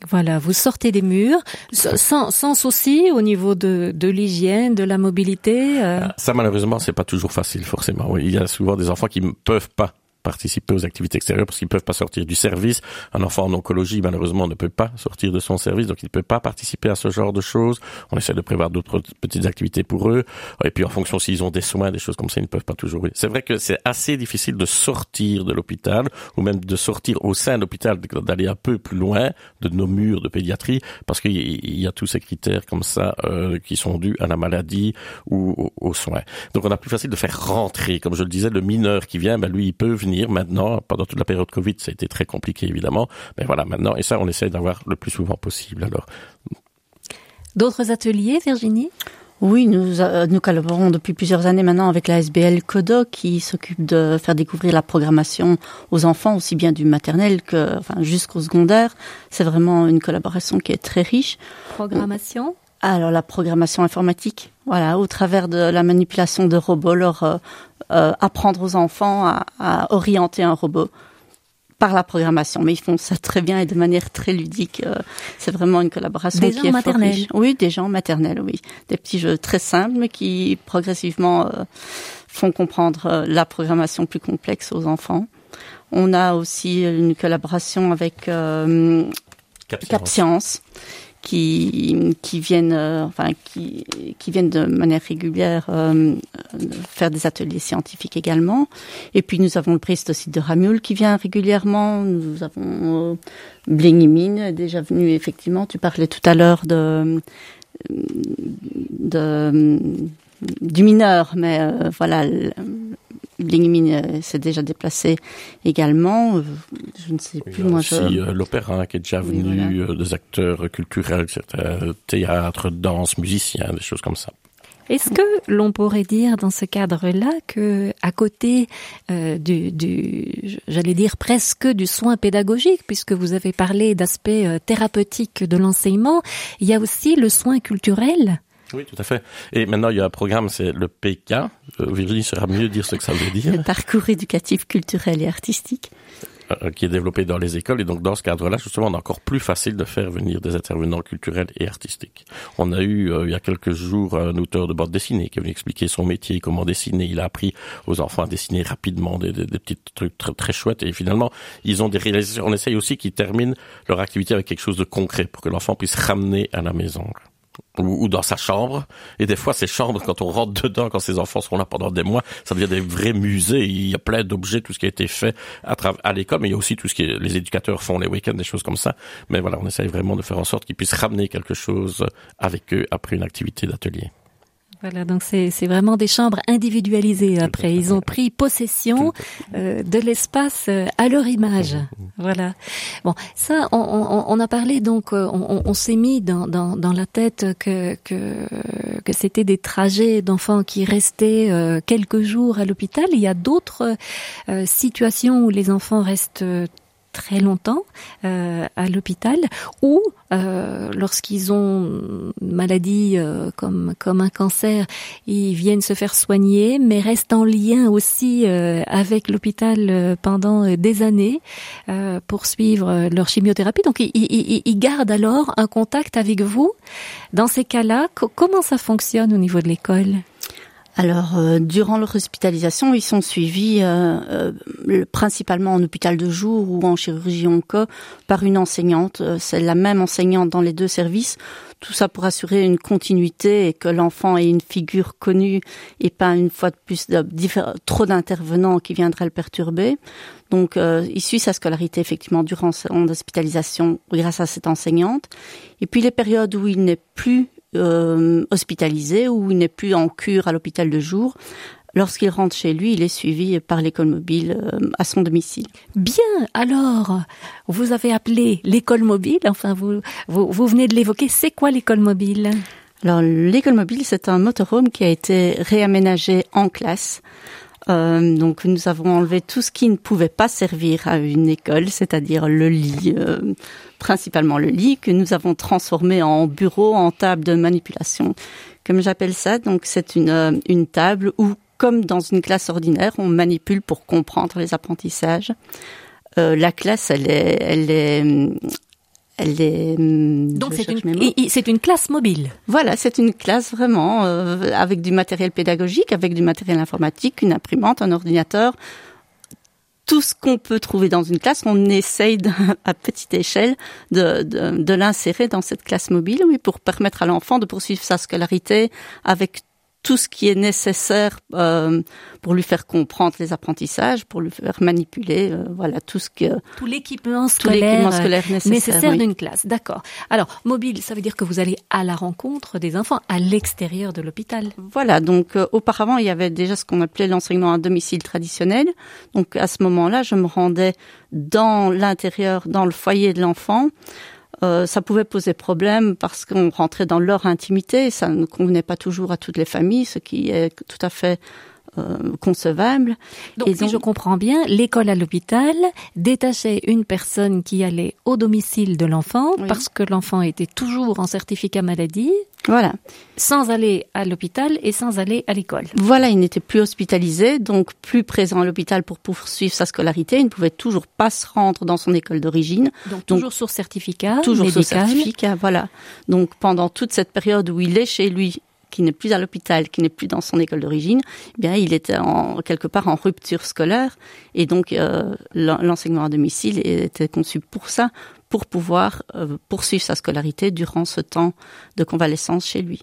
Voilà, vous sortez des murs sans, sans souci au niveau de, de l'hygiène, de la mobilité. Euh. Ah, ça malheureusement c'est pas toujours facile forcément. Oui, il y a souvent des enfants qui ne peuvent pas participer aux activités extérieures parce qu'ils peuvent pas sortir du service. Un enfant en oncologie, malheureusement, ne peut pas sortir de son service, donc il ne peut pas participer à ce genre de choses. On essaie de prévoir d'autres petites activités pour eux. Et puis en fonction s'ils ont des soins, des choses comme ça, ils ne peuvent pas toujours. C'est vrai que c'est assez difficile de sortir de l'hôpital ou même de sortir au sein de l'hôpital, d'aller un peu plus loin de nos murs de pédiatrie parce qu'il y a tous ces critères comme ça euh, qui sont dus à la maladie ou aux, soins. Donc on a plus facile de faire rentrer, comme je le disais, le mineur qui vient, ben lui il peut venir maintenant. Pendant toute la période Covid, ça a été très compliqué évidemment, mais voilà maintenant et ça on essaie d'avoir le plus souvent possible. Alors. D'autres ateliers, Virginie? Oui, nous, euh, nous collaborons depuis plusieurs années maintenant avec la SBL Codo qui s'occupe de faire découvrir la programmation aux enfants, aussi bien du maternel que enfin, jusqu'au secondaire. C'est vraiment une collaboration qui est très riche. Programmation? Alors la programmation informatique, voilà, au travers de la manipulation de robots, leur euh, euh, apprendre aux enfants à, à orienter un robot par la programmation, mais ils font ça très bien et de manière très ludique. Euh, c'est vraiment une collaboration des qui est maternelle. Oui, des gens maternels, oui, des petits jeux très simples mais qui progressivement euh, font comprendre euh, la programmation plus complexe aux enfants. On a aussi une collaboration avec euh, Cap Science qui viennent euh, enfin qui viennent de manière régulière euh, faire des ateliers scientifiques également. Et puis nous avons le président aussi de Ramul qui vient régulièrement. Nous avons euh, déjà venu effectivement. Tu parlais tout à l'heure de du mineur mais euh, voilà Blingmin euh, s'est déjà déplacé également. Euh, je ne sais oui, plus, moi. Aussi je... euh, l'opéra qui est déjà oui, venu, voilà. des acteurs culturels, théâtre, danse, musiciens, des choses comme ça. Est-ce que l'on pourrait dire dans ce cadre-là que, à côté euh, du, du j'allais dire presque du soin pédagogique, puisque vous avez parlé d'aspect thérapeutique de l'enseignement, il y a aussi le soin culturel oui, tout à fait. Et maintenant, il y a un programme, c'est le PK. Euh, Virginie saura mieux dire ce que ça veut dire. Le parcours éducatif, culturel et artistique. Euh, qui est développé dans les écoles. Et donc, dans ce cadre-là, justement, on est encore plus facile de faire venir des intervenants culturels et artistiques. On a eu, euh, il y a quelques jours, un auteur de bande dessinée qui est venu expliquer son métier, comment dessiner. Il a appris aux enfants à dessiner rapidement des, des, des petits trucs très, très chouettes. Et finalement, ils ont des réalisations. On essaye aussi qu'ils terminent leur activité avec quelque chose de concret pour que l'enfant puisse ramener à la maison ou, dans sa chambre. Et des fois, ces chambres, quand on rentre dedans, quand ces enfants sont là pendant des mois, ça devient des vrais musées. Il y a plein d'objets, tout ce qui a été fait à, à l'école, mais il y a aussi tout ce que les éducateurs font les week-ends, des choses comme ça. Mais voilà, on essaye vraiment de faire en sorte qu'ils puissent ramener quelque chose avec eux après une activité d'atelier. Voilà, donc c'est vraiment des chambres individualisées. Après, ils ont pris possession euh, de l'espace euh, à leur image. Voilà. Bon, ça, on, on, on a parlé donc, euh, on, on s'est mis dans, dans, dans la tête que que, que c'était des trajets d'enfants qui restaient euh, quelques jours à l'hôpital. Il y a d'autres euh, situations où les enfants restent très longtemps euh, à l'hôpital ou euh, lorsqu'ils ont une maladie euh, comme comme un cancer ils viennent se faire soigner mais restent en lien aussi euh, avec l'hôpital euh, pendant euh, des années pour suivre leur chimiothérapie. Donc ils, ils, ils gardent alors un contact avec vous. Dans ces cas-là comment ça fonctionne au niveau de l'école? Alors, euh, durant leur hospitalisation, ils sont suivis euh, euh, principalement en hôpital de jour ou en chirurgie onco par une enseignante. Euh, C'est la même enseignante dans les deux services. Tout ça pour assurer une continuité et que l'enfant ait une figure connue et pas une fois de plus de, trop d'intervenants qui viendraient le perturber. Donc, euh, il suit sa scolarité effectivement durant son hospitalisation grâce à cette enseignante. Et puis les périodes où il n'est plus euh, hospitalisé ou il n'est plus en cure à l'hôpital de jour. Lorsqu'il rentre chez lui, il est suivi par l'école mobile euh, à son domicile. Bien, alors, vous avez appelé l'école mobile, enfin vous, vous, vous venez de l'évoquer, c'est quoi l'école mobile? Alors l'école mobile, c'est un motorhome qui a été réaménagé en classe. Euh, donc nous avons enlevé tout ce qui ne pouvait pas servir à une école, c'est-à-dire le lit, euh, principalement le lit, que nous avons transformé en bureau, en table de manipulation, comme j'appelle ça. Donc c'est une, euh, une table où, comme dans une classe ordinaire, on manipule pour comprendre les apprentissages. Euh, la classe, elle est, elle est, est donc c'est une, c'est une classe mobile. Voilà c'est une classe vraiment euh, avec du matériel pédagogique avec du matériel informatique une imprimante un ordinateur tout ce qu'on peut trouver dans une classe, on essaye à petite échelle de, de, de l'insérer dans cette classe mobile, oui, pour permettre à l'enfant de poursuivre sa scolarité avec tout ce qui est nécessaire euh, pour lui faire comprendre les apprentissages, pour lui faire manipuler, euh, voilà tout ce que tout l'équipement scolaire, scolaire, nécessaire, nécessaire d'une classe. D'accord. Alors mobile, ça veut dire que vous allez à la rencontre des enfants à l'extérieur de l'hôpital. Voilà. Donc euh, auparavant, il y avait déjà ce qu'on appelait l'enseignement à domicile traditionnel. Donc à ce moment-là, je me rendais dans l'intérieur, dans le foyer de l'enfant. Euh, ça pouvait poser problème parce qu'on rentrait dans leur intimité, ça ne convenait pas toujours à toutes les familles, ce qui est tout à fait euh, concevable. Donc, si je comprends bien, l'école à l'hôpital détachait une personne qui allait au domicile de l'enfant parce que l'enfant était toujours en certificat maladie. Voilà. Sans aller à l'hôpital et sans aller à l'école. Voilà, il n'était plus hospitalisé, donc plus présent à l'hôpital pour poursuivre sa scolarité. Il ne pouvait toujours pas se rendre dans son école d'origine. Donc, toujours sur certificat. Toujours sur certificat, voilà. Donc pendant toute cette période où il est chez lui qui n'est plus à l'hôpital, qui n'est plus dans son école d'origine, eh bien il était en, quelque part en rupture scolaire et donc euh, l'enseignement à domicile était conçu pour ça, pour pouvoir euh, poursuivre sa scolarité durant ce temps de convalescence chez lui.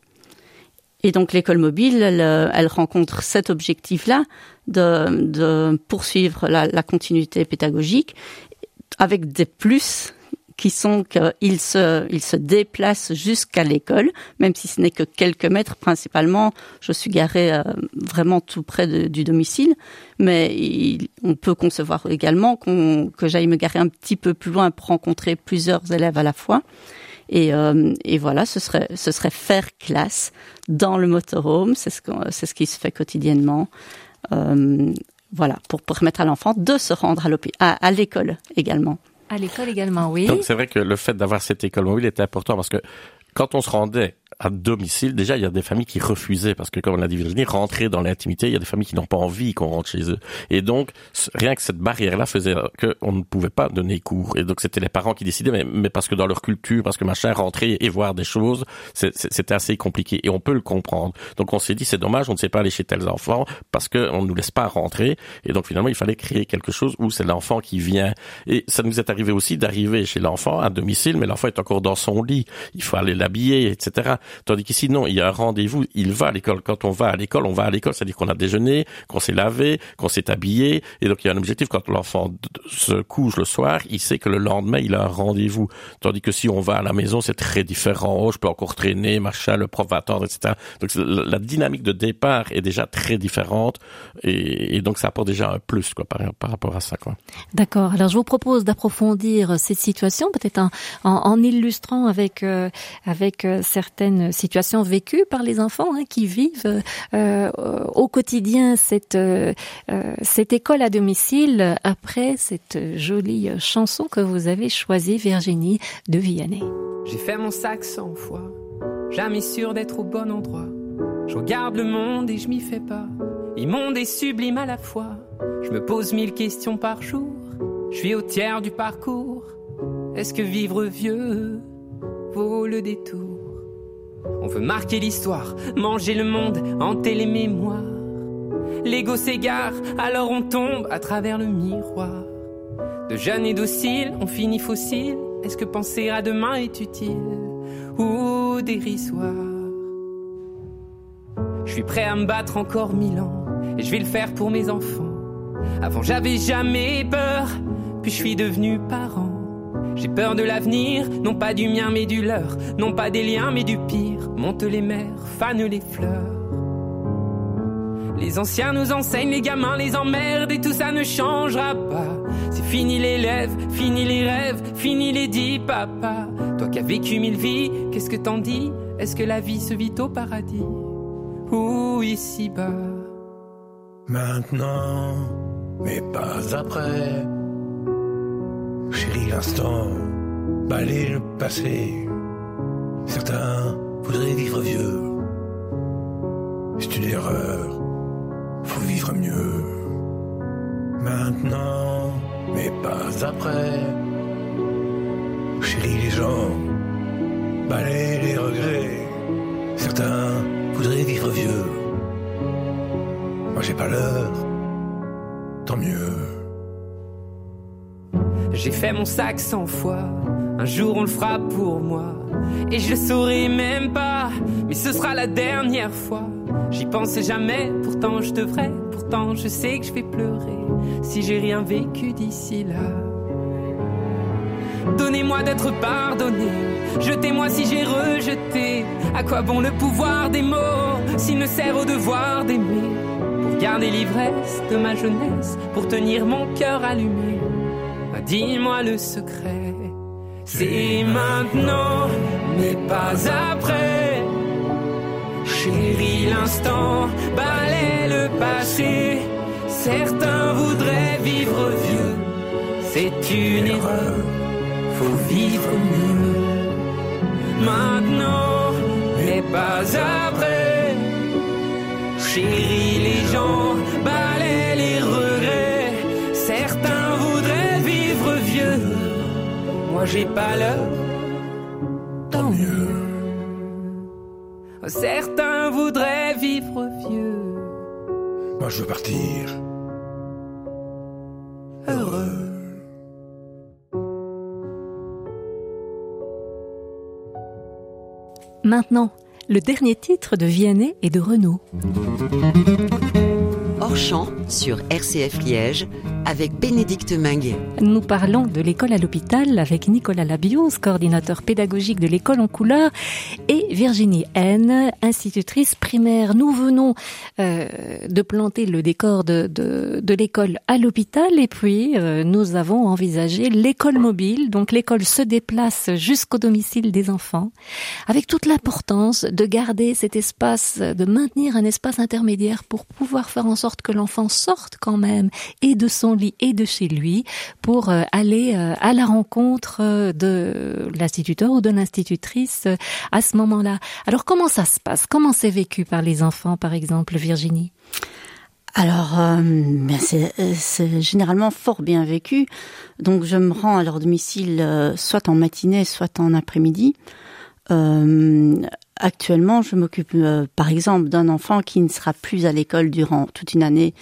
Et donc l'école mobile, elle, elle, rencontre cet objectif-là de, poursuivre la continuité pédagogique avec des plus qui sont qu'ils se, ils se déplacent jusqu'à l'école, même si ce n'est que quelques mètres principalement. Je suis garée euh, vraiment tout près du domicile, mais on peut concevoir également qu'on, que j'aille me garer un petit peu plus loin pour rencontrer plusieurs élèves à la fois. Et, euh, et, voilà, ce serait, ce serait faire classe dans le motorhome. C'est ce, ce qui se fait quotidiennement. Euh, voilà, pour permettre à l'enfant de se rendre à l'école également. À l'école également, oui. Donc c'est vrai que le fait d'avoir cette école mobile est important parce que quand on se rendait à domicile, déjà, il y a des familles qui refusaient parce que, comme on l'a dit Virginie, rentrer dans l'intimité, il y a des familles qui n'ont pas envie qu'on rentre chez eux. Et donc, rien que cette barrière-là faisait qu'on ne pouvait pas donner cours. Et donc, c'était les parents qui décidaient, mais, mais, parce que dans leur culture, parce que machin, rentrer et voir des choses, c'était assez compliqué. Et on peut le comprendre. Donc, on s'est dit, c'est dommage, on ne sait pas aller chez tels enfants parce qu'on ne nous laisse pas rentrer. Et donc, finalement, il fallait créer quelque chose où c'est l'enfant qui vient. Et ça nous est arrivé aussi d'arriver chez l'enfant à domicile, mais l'enfant est encore dans son lit. Il faut aller l'habiller, etc. Tandis qu'ici, non, il y a un rendez-vous, il va à l'école. Quand on va à l'école, on va à l'école, c'est-à-dire qu'on a déjeuné, qu'on s'est lavé, qu'on s'est habillé, et donc il y a un objectif. Quand l'enfant se couche le soir, il sait que le lendemain, il a un rendez-vous. Tandis que si on va à la maison, c'est très différent. Oh, je peux encore traîner, machin, le prof va attendre, etc. Donc la dynamique de départ est déjà très différente, et, donc ça apporte déjà un plus quoi, par, par rapport à ça. Quoi. D'accord. Alors je vous propose d'approfondir cette situation, peut-être en, illustrant avec euh, avec euh, certaines situations vécues par les enfants hein, qui vivent euh, au quotidien cette euh, cette école à domicile après cette jolie chanson que vous avez choisie Virginie de Vianney. J'ai fait mon sac cent fois, jamais sûr d'être au bon endroit. Je regarde le monde et je m'y fais pas. Immonde et sublime à la fois. Je me pose mille questions par jour. Je suis au tiers du parcours. Est-ce que vivre vieux vaut le détour? On veut marquer l'histoire, manger le monde, hanter les mémoires. L'ego s'égare, alors on tombe à travers le miroir. De jeunes et dociles, on finit fossile. Est-ce que penser à demain est utile ou dérisoire? Je suis prêt à me battre encore mille ans et je vais le faire pour mes enfants. Avant j'avais jamais peur, puis je suis devenu parent. J'ai peur de l'avenir, non pas du mien mais du leur, non pas des liens mais du pire. Monte les mers, fanent les fleurs. Les anciens nous enseignent, les gamins les emmerdent et tout ça ne changera pas. C'est fini les lèvres, fini les rêves, fini les dix papa. Toi qui as vécu mille vies, qu'est-ce que t'en dis? Est-ce que la vie se vit au paradis? Ou ici-bas? Maintenant, mais pas après Chérie, l'instant, balayer le passé. Certains voudraient vivre vieux. C'est une erreur, faut vivre mieux. Maintenant, mais pas après. Chérie, les gens, balayer les regrets. Certains voudraient vivre vieux. Moi j'ai pas l'heure, tant mieux. J'ai fait mon sac cent fois. Un jour on le fera pour moi. Et je le saurai même pas. Mais ce sera la dernière fois. J'y pensais jamais, pourtant je devrais. Pourtant je sais que je vais pleurer. Si j'ai rien vécu d'ici là. Donnez-moi d'être pardonné. Jetez-moi si j'ai rejeté. À quoi bon le pouvoir des mots s'il ne sert au devoir d'aimer? Pour garder l'ivresse de ma jeunesse, pour tenir mon cœur allumé. Ah, dis-moi le secret. C'est maintenant, mais pas après. Chérie, l'instant balaie le passé. Certains voudraient vivre vieux. C'est une erreur faut vivre mieux. Maintenant, mais pas après. Chérie, les gens balaient Moi, j'ai pas l'heure. Tant mieux. Certains voudraient vivre vieux. Moi, je veux partir. Heureux. Maintenant, le dernier titre de Vianney et de Renaud. Hors champ sur RCF Liège avec Bénédicte Minguet. Nous parlons de l'école à l'hôpital avec Nicolas Labios, coordinateur pédagogique de l'école en couleur, et Virginie N, institutrice primaire. Nous venons euh, de planter le décor de, de, de l'école à l'hôpital et puis euh, nous avons envisagé l'école mobile. Donc l'école se déplace jusqu'au domicile des enfants avec toute l'importance de garder cet espace, de maintenir un espace intermédiaire pour pouvoir faire en sorte que l'enfant sorte quand même et de son lit et de chez lui pour euh, aller euh, à la rencontre euh, de l'instituteur ou de l'institutrice à ce moment-là. Alors comment ça se passe? Comment c'est vécu par les enfants, par exemple, Virginie? Alors, ben c'est généralement fort bien vécu. Donc, je me rends à leur domicile soit en matinée, soit en après-midi. Actuellement, je m'occupe, par exemple, d'un enfant qui ne sera plus à l'école durant toute une année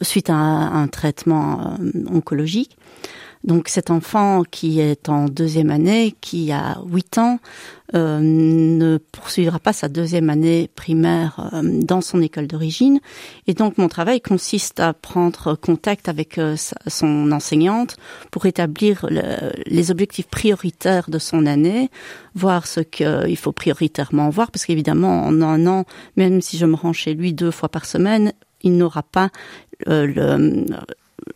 suite à un, traitement oncologique. Donc cet enfant qui est en deuxième année, qui a 8 ans, euh, ne poursuivra pas sa deuxième année primaire euh, dans son école d'origine. Et donc mon travail consiste à prendre contact avec euh, son enseignante pour établir le, les objectifs prioritaires de son année, voir ce qu'il faut prioritairement voir, parce qu'évidemment en un an, même si je me rends chez lui deux fois par semaine, il n'aura pas le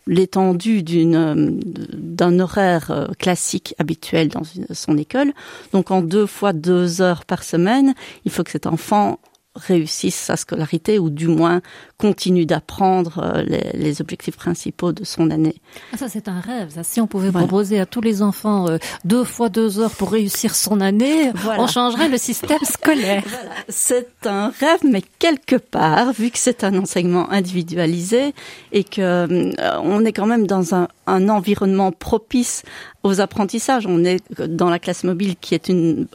l'étendue d'une d'un horaire euh, classique habituel dans son école. Donc en deux fois deux heures par semaine, il faut que cet enfant réussisse sa scolarité ou du moins continue d'apprendre euh, les, les, objectifs principaux de son année. Ah, ça c'est un rêve. Ça. Si on pouvait voilà. proposer à tous les enfants euh, deux fois deux heures pour réussir son année, voilà. on changerait le système scolaire. Voilà. C'est un rêve, mais quelque part, vu que c'est un enseignement individualisé et que euh, on est quand même dans un, un environnement propice aux apprentissages. On est dans la classe mobile qui est une,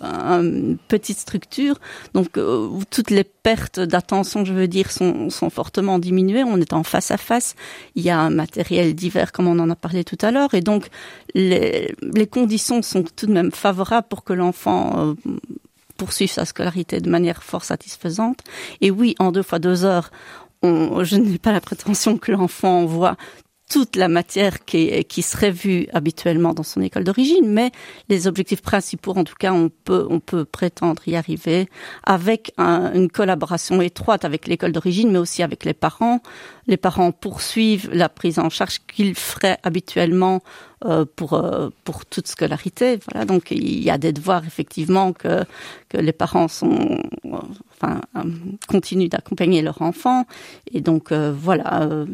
petite structure, donc euh, toutes les pertes d'attention, je veux dire, sont, fortement diminuées. On est en face à face. Il y a un matériel divers, comme on en a parlé tout à l'heure, et donc les, conditions sont tout de même favorables pour que l'enfant euh, poursuive sa scolarité de manière fort satisfaisante. Et oui, en deux fois deux heures, je n'ai pas la prétention que l'enfant voit toute la matière qui, qui serait vue habituellement dans son école d'origine, mais les objectifs principaux, en tout cas, on peut, on peut prétendre y arriver avec un, une collaboration étroite avec l'école d'origine, mais aussi avec les parents. Les parents poursuivent la prise en charge qu'ils feraient habituellement euh, pour euh, pour toute scolarité. Voilà, donc il y a des devoirs effectivement que que les parents sont enfin euh, continuent d'accompagner leur enfant et donc euh, voilà.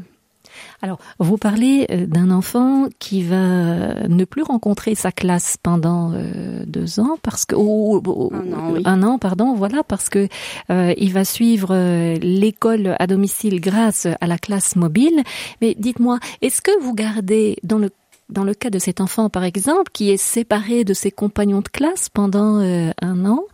Euh, alors, vous parlez euh, d'un enfant qui va ne plus rencontrer sa classe pendant euh, deux ans parce que ou, ou, un, an, oui. un an, pardon, voilà, parce que euh, il va suivre euh, l'école à domicile grâce à la classe mobile. Mais dites-moi, est-ce que vous gardez dans le dans le cas de cet enfant, par exemple, qui est séparé de ses compagnons de classe pendant euh, un an,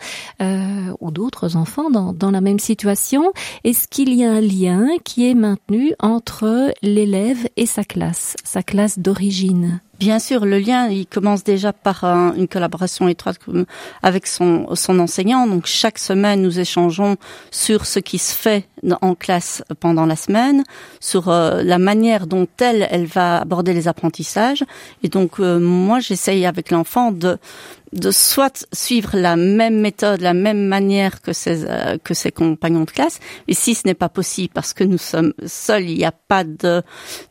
euh, ou d'autres enfants dans, dans la même situation, est-ce qu'il y a un lien qui est maintenu entre l'élève et sa classe, sa classe d'origine? Bien sûr, le lien, il commence déjà par un, une collaboration étroite avec son, son enseignant. Donc chaque semaine, nous échangeons sur ce qui se fait en classe pendant la semaine, sur euh, la manière dont elle, elle va aborder les apprentissages. Et donc euh, moi, j'essaye avec l'enfant de de soit suivre la même méthode, la même manière que ses euh, que ses compagnons de classe, et si ce n'est pas possible parce que nous sommes seuls, il n'y a pas de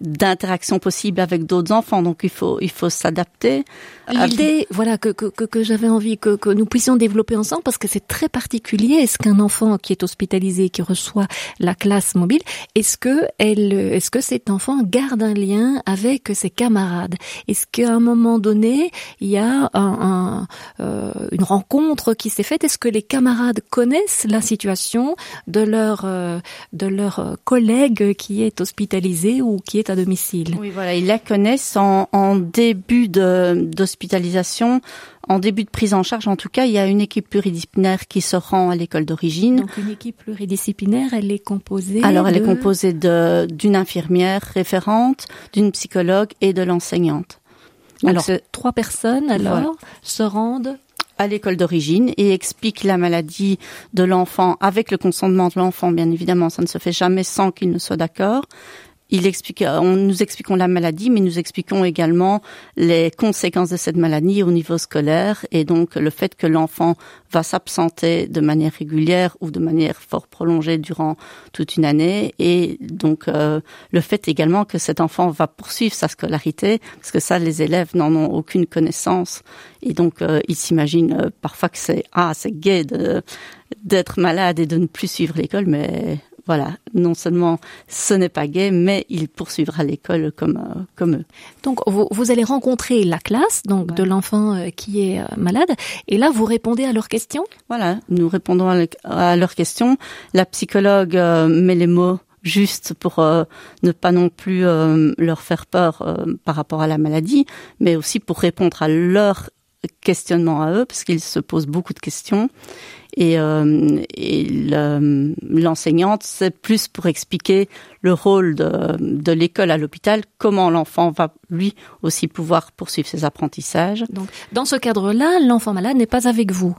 d'interaction possible avec d'autres enfants, donc il faut il faut s'adapter. L'idée, voilà, que, que, que, j'avais envie que, que nous puissions développer ensemble, parce que c'est très particulier. Est-ce qu'un enfant qui est hospitalisé, qui reçoit la classe mobile, est-ce que elle, est-ce que cet enfant garde un lien avec ses camarades? Est-ce qu'à un moment donné, il y a un, un, euh, une rencontre qui s'est faite Est-ce que les camarades connaissent la situation de leur euh, de leur collègue qui est hospitalisé ou qui est à domicile? Oui, voilà, ils la connaissent en, en début de hospitalisation. En début de prise en charge, en tout cas, il y a une équipe pluridisciplinaire qui se rend à l'école d'origine. Donc une équipe pluridisciplinaire, elle est composée. Alors elle est composée d'une infirmière référente, d'une psychologue et de l'enseignante. Alors trois personnes alors se rendent à l'école d'origine et expliquent la maladie de l'enfant avec le consentement de l'enfant. Bien évidemment, ça ne se fait jamais sans qu'il ne soit d'accord il explique, on, nous expliquons la maladie, mais nous expliquons également les conséquences de cette maladie au niveau scolaire et donc le fait que l'enfant va s'absenter de manière régulière ou de manière fort prolongée durant toute une année. Et donc euh, le fait également que cet enfant va poursuivre sa scolarité parce que ça les élèves n'en ont aucune connaissance. Et donc euh, ils s'imaginent euh, parfois que c'est ah c'est gai d'être malade et de ne plus suivre l'école mais voilà, non seulement ce n'est pas gay, mais il poursuivra l'école comme euh, comme eux. Donc vous, vous, allez rencontrer la classe donc de l'enfant euh, qui est euh, malade et là vous répondez à leurs questions? Voilà, nous répondons à, leurs questions. La psychologue met les mots juste pour ne pas non plus leur faire peur par rapport à la maladie, mais aussi pour répondre à leurs questionnements à eux, parce qu'ils se posent beaucoup de questions. Et, euh, et l'enseignante, c'est plus pour expliquer le rôle de, de l'école à l'hôpital, comment l'enfant va lui aussi pouvoir poursuivre ses apprentissages. Donc, dans ce cadre-là, l'enfant malade n'est pas avec vous.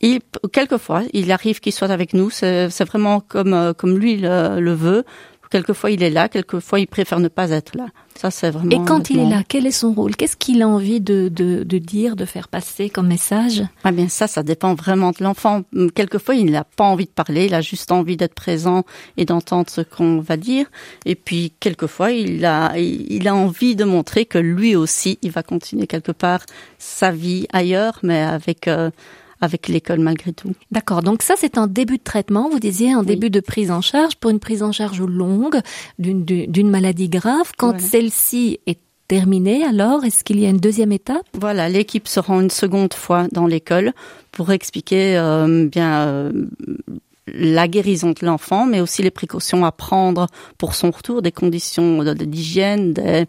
Il, quelquefois, il arrive qu'il soit avec nous. C'est vraiment comme euh, comme lui le, le veut. Quelquefois il est là, quelquefois il préfère ne pas être là. Ça c'est vraiment. Et quand il est là, quel est son rôle? Qu'est-ce qu'il a envie de, de, de, dire, de faire passer comme message? Ah bien ça, ça dépend vraiment de l'enfant. Quelquefois il n'a pas envie de parler, il a juste envie d'être présent et d'entendre ce qu'on va dire. Et puis quelquefois il a il a envie de montrer que lui aussi il va continuer quelque part sa vie ailleurs, mais avec euh, avec l'école malgré tout. D'accord. Donc ça, c'est un début de traitement. Vous disiez un début de prise en charge pour une prise en charge longue d'une maladie grave. Quand celle-ci est terminée, alors est-ce qu'il y a une deuxième étape? Voilà, l'équipe se rend une seconde fois dans l'école pour expliquer euh, bien euh, la guérison de l'enfant, mais aussi les précautions à prendre pour son retour, des conditions d'hygiène, des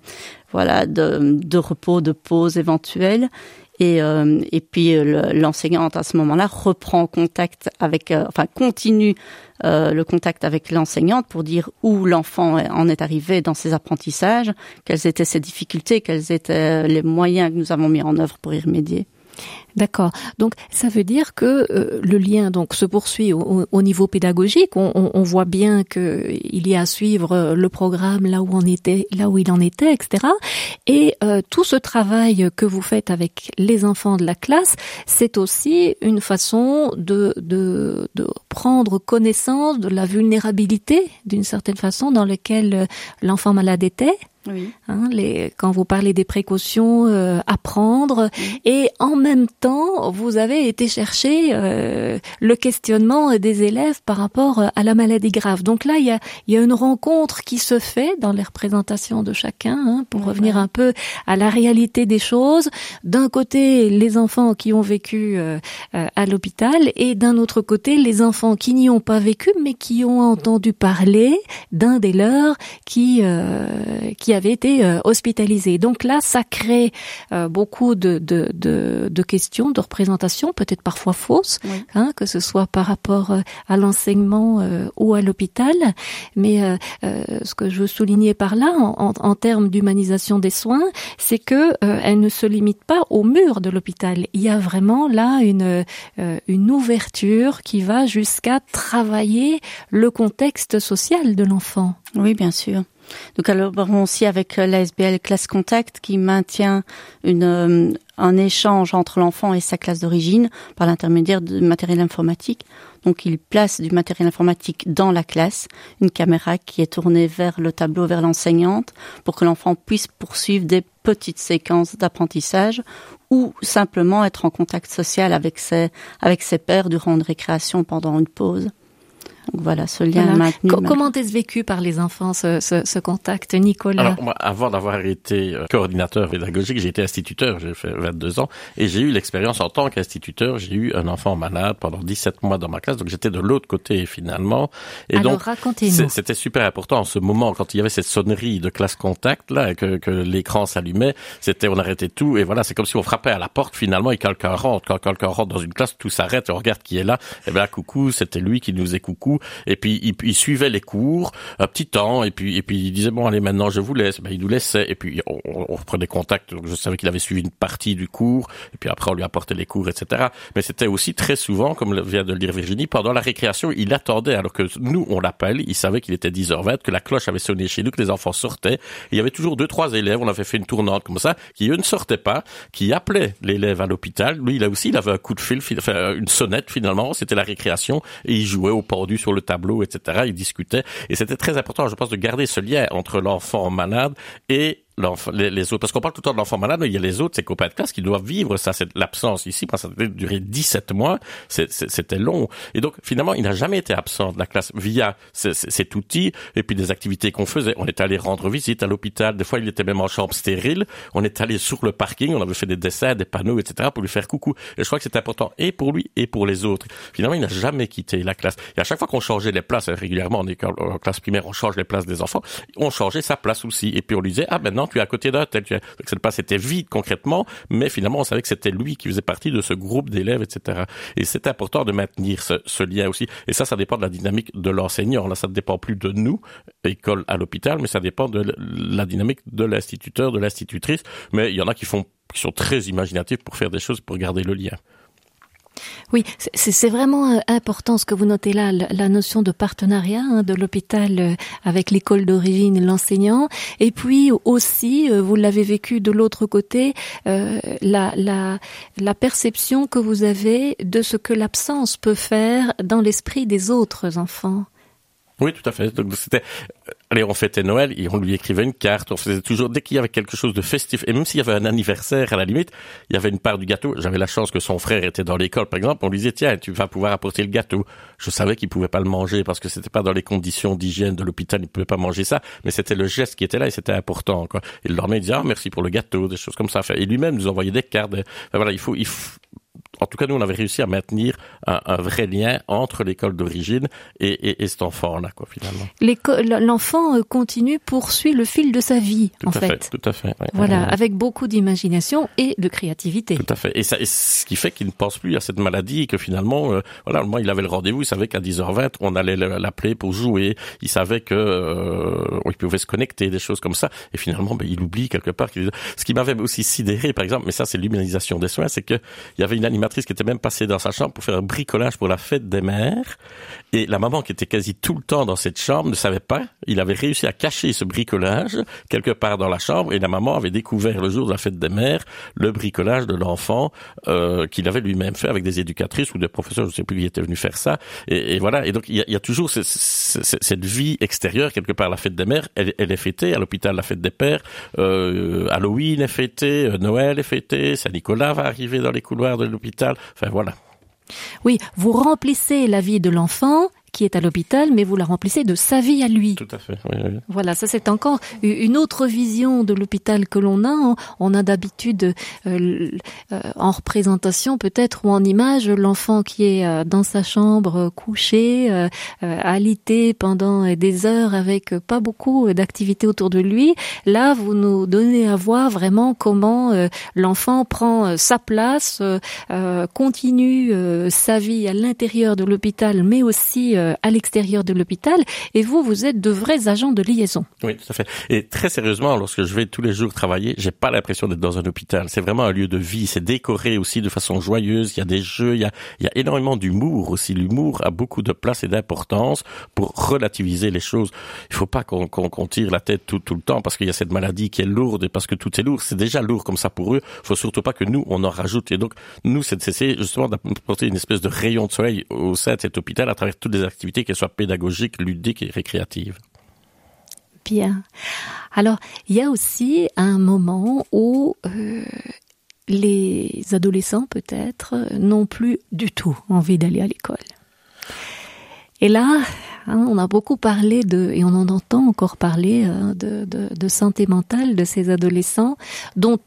voilà, de, de repos, de pause éventuelle. Et, euh, et puis euh, l'enseignante à ce moment-là reprend contact avec, euh, enfin continue le contact avec l'enseignante pour dire où l'enfant en est arrivé dans ses apprentissages, quelles étaient ses difficultés, quels étaient les moyens que nous avons mis en œuvre pour y remédier. D'accord. Donc ça veut dire que euh, le lien donc se poursuit au, niveau pédagogique. On, on, voit bien que il y a à suivre le programme là où on était, là où il en était, etc. Et euh, tout ce travail que vous faites avec les enfants de la classe, c'est aussi une façon de, de, de prendre connaissance de la vulnérabilité d'une certaine façon dans laquelle l'enfant malade était oui. Hein, les, quand vous parlez des précautions euh, à prendre, et en même vous avez été chercher euh, le questionnement des élèves par rapport à la maladie grave. Donc là, il y a, y a une rencontre qui se fait dans les représentations de chacun, hein, pour revenir un peu à la réalité des choses. D'un côté, les enfants qui ont vécu euh, à l'hôpital, et d'un autre côté, les enfants qui n'y ont pas vécu, mais qui ont entendu parler d'un des leurs qui, qui avait été euh, hospitalisé. Donc là, ça crée euh, beaucoup de, de, de, de questions de représentations, peut-être parfois fausses, hein, que ce soit par rapport euh, à l'enseignement euh, ou à l'hôpital. Mais euh, ce que je veux souligner par là, en, en termes d'humanisation des soins, c'est que elle ne se limite pas au mur de l'hôpital. Il y a vraiment là une une ouverture qui va jusqu'à travailler le contexte social de l'enfant. Oui, bien sûr. Nous collaborons aussi avec l'ASBL Classe Contact qui maintient une, un échange entre l'enfant et sa classe d'origine par l'intermédiaire de matériel informatique. Donc il place du matériel informatique dans la classe, une caméra qui est tournée vers le tableau, vers l'enseignante, pour que l'enfant puisse poursuivre des petites séquences d'apprentissage ou simplement être en contact social avec ses, avec ses pairs durant une récréation pendant une pause voilà, ce lien maintenu. comment est-ce vécu par les enfants, ce, ce, ce contact, Nicolas Alors, moi, avant d'avoir été euh, coordinateur pédagogique, j'ai été instituteur, j'ai fait 22 ans, et j'ai eu l'expérience en tant qu'instituteur, j'ai eu un enfant malade pendant 17 mois dans ma classe, donc j'étais de l'autre côté finalement. Et Alors, donc, racontez-nous. C'était super important en ce moment, quand il y avait cette sonnerie de classe contact, là, que, que l'écran s'allumait, c'était, on arrêtait tout, et voilà, c'est comme si on frappait à la porte finalement, et quelqu'un rentre. Quand quelqu'un rentre dans une classe, tout s'arrête, on regarde qui est là, et bien là, coucou, c'était lui qui nous est coucou, et puis il, il, suivait les cours un petit temps, et puis et puis il disait bon allez maintenant je vous laisse, ben, il nous laissait, et puis on, on reprenait contact. Donc je savais qu'il avait suivi une partie du cours, et puis après on lui apportait les cours, etc. Mais c'était aussi très souvent, comme vient de le dire Virginie, pendant la récréation, il attendait. Alors que nous on l'appelle, il savait qu'il était 10h20, que la cloche avait sonné chez nous, que les enfants sortaient. il y avait toujours deux trois élèves, on avait fait une tournante comme ça, qui eux ne sortaient pas, qui appelaient l'élève à l'hôpital. Lui a aussi, il avait un coup de fil, enfin une sonnette finalement, c'était la récréation, et il jouait au pendu sur le tableau etc. Ils discutaient et c'était très important, je pense, de garder ce lien entre l'enfant malade et les, les, autres, parce qu'on parle tout le temps de l'enfant malade, mais il y a les autres, ses copains de classe qui doivent vivre ça, c'est l'absence ici, parce que ça a duré 17 mois, c'était long. Et donc, finalement, il n'a jamais été absent de la classe via cet outil, et puis des activités qu'on faisait. On est allé rendre visite à l'hôpital, des fois il était même en chambre stérile, on est allé sur le parking, on avait fait des dessins, des panneaux, etc., pour lui faire coucou. Et je crois que c'est important, et pour lui, et pour les autres. Finalement, il n'a jamais quitté la classe. Et à chaque fois qu'on changeait les places, régulièrement en, école, classe primaire, on change les places des enfants, on changeait sa place aussi. Et puis on lui disait, ah maintenant, es à côté d'un tel. Place était vide concrètement, mais finalement, on savait que c'était lui qui faisait partie de ce groupe d'élèves, etc. Et c'est important de maintenir ce, ce, lien aussi. Et ça, ça dépend de la dynamique de l'enseignant. Là, ça ne dépend plus de nous, école à l'hôpital, mais ça dépend de la dynamique de l'instituteur, de l'institutrice. Mais il y en a qui font qui sont très imaginatifs pour faire des choses pour garder le lien. Oui, c'est vraiment euh, important ce que vous notez là, la notion de partenariat hein, de l'hôpital euh, avec l'école d'origine, l'enseignant, et puis aussi, euh, vous l'avez vécu de l'autre côté, la, la, la perception que vous avez de ce que l'absence peut faire dans l'esprit des autres enfants. Oui, tout à fait. Donc c'était, allez, on fêtait Noël et on lui écrivait une carte. On faisait toujours dès qu'il y avait quelque chose de festif et même s'il y avait un anniversaire à la limite, il y avait une part du gâteau. J'avais la chance que son frère était dans l'école, par exemple. On lui disait tiens, tu vas pouvoir apporter le gâteau. Je savais qu'il pouvait pas le manger parce que c'était pas dans les conditions d'hygiène de l'hôpital, il pouvait pas manger ça. Mais c'était le geste qui était là et c'était important. Quoi. Le lendemain, il disait ah merci pour le gâteau, des choses comme ça. Et lui-même nous envoyait des cartes. voilà, il faut, il faut en tout cas, nous, on avait réussi à maintenir un, un vrai lien entre l'école d'origine et, et, et, cet enfant-là, quoi, finalement. L'enfant euh, continue, poursuit le fil de sa vie, tout en à fait. Tout à fait. Voilà, avec beaucoup d'imagination et de créativité. Tout à fait. Et, ça, et ce qui fait qu'il ne pense plus à cette maladie et que finalement, euh, voilà, moi, il avait le rendez-vous, il savait qu'à 10h20, on allait l'appeler pour jouer. Il savait que euh, il pouvait se connecter, des choses comme ça. Et finalement, ben, il oublie quelque part. Ce qui m'avait aussi sidéré, par exemple, mais ça, c'est l'humanisation des soins, c'est qu'il y avait une animation qui était même passée dans sa chambre pour faire un bricolage pour la fête des mères. Et la maman qui était quasi tout le temps dans cette chambre ne savait pas. Il avait réussi à cacher ce bricolage quelque part dans la chambre et la maman avait découvert le jour de la fête des mères le bricolage de l'enfant euh, qu'il avait lui-même fait avec des éducatrices ou des professeurs, je ne sais plus qui était venu faire ça. Et, voilà. Et donc il y a, toujours ce, ce, cette vie extérieure quelque part. La fête des mères, elle, est fêtée à l'hôpital. La fête des pères, euh, Halloween est fêté, euh, Noël est fêté, Saint Nicolas va arriver dans les couloirs de l'hôpital Oui, vous remplissez la vie de l'enfant qui est à l'hôpital, mais vous la remplissez de sa vie à lui. Tout à fait. Oui, oui. Voilà, ça c'est encore une autre vision de l'hôpital que l'on a. On a d'habitude euh, euh, en représentation peut-être ou en image l'enfant qui est euh, dans sa chambre couché, euh, alité pendant des heures avec pas beaucoup d'activités autour de lui. Là, vous nous donnez à voir vraiment comment l'enfant prend sa place, continue sa vie à l'intérieur de l'hôpital, mais aussi à l'extérieur de l'hôpital. Et vous, vous êtes de vrais agents de liaison. Oui, tout à fait. Et très sérieusement, lorsque je vais tous les jours travailler, j'ai pas l'impression d'être dans un hôpital. C'est vraiment un lieu de vie. C'est décoré aussi de façon joyeuse. Il y a des jeux, il y a, il y a énormément d'humour aussi. L'humour a beaucoup de place et d'importance pour relativiser les choses. Il faut pas qu'on tire la tête tout, tout le temps parce qu'il y a cette maladie qui est lourde et parce que tout est lourd. C'est déjà lourd comme ça pour eux. Il faut surtout pas que nous, on en rajoute. Et donc, nous, c'est d'essayer justement d'apporter une espèce de rayon de soleil au sein de cet hôpital à travers toutes les activités, qu'elles soient pédagogiques, ludiques et récréatives. Bien. Alors, il y a aussi un moment où euh, les adolescents, peut-être, n'ont plus du tout envie d'aller à l'école. Et là, hein, on a beaucoup parlé de, et on en entend encore parler hein, de, santé mentale de ces adolescents, dont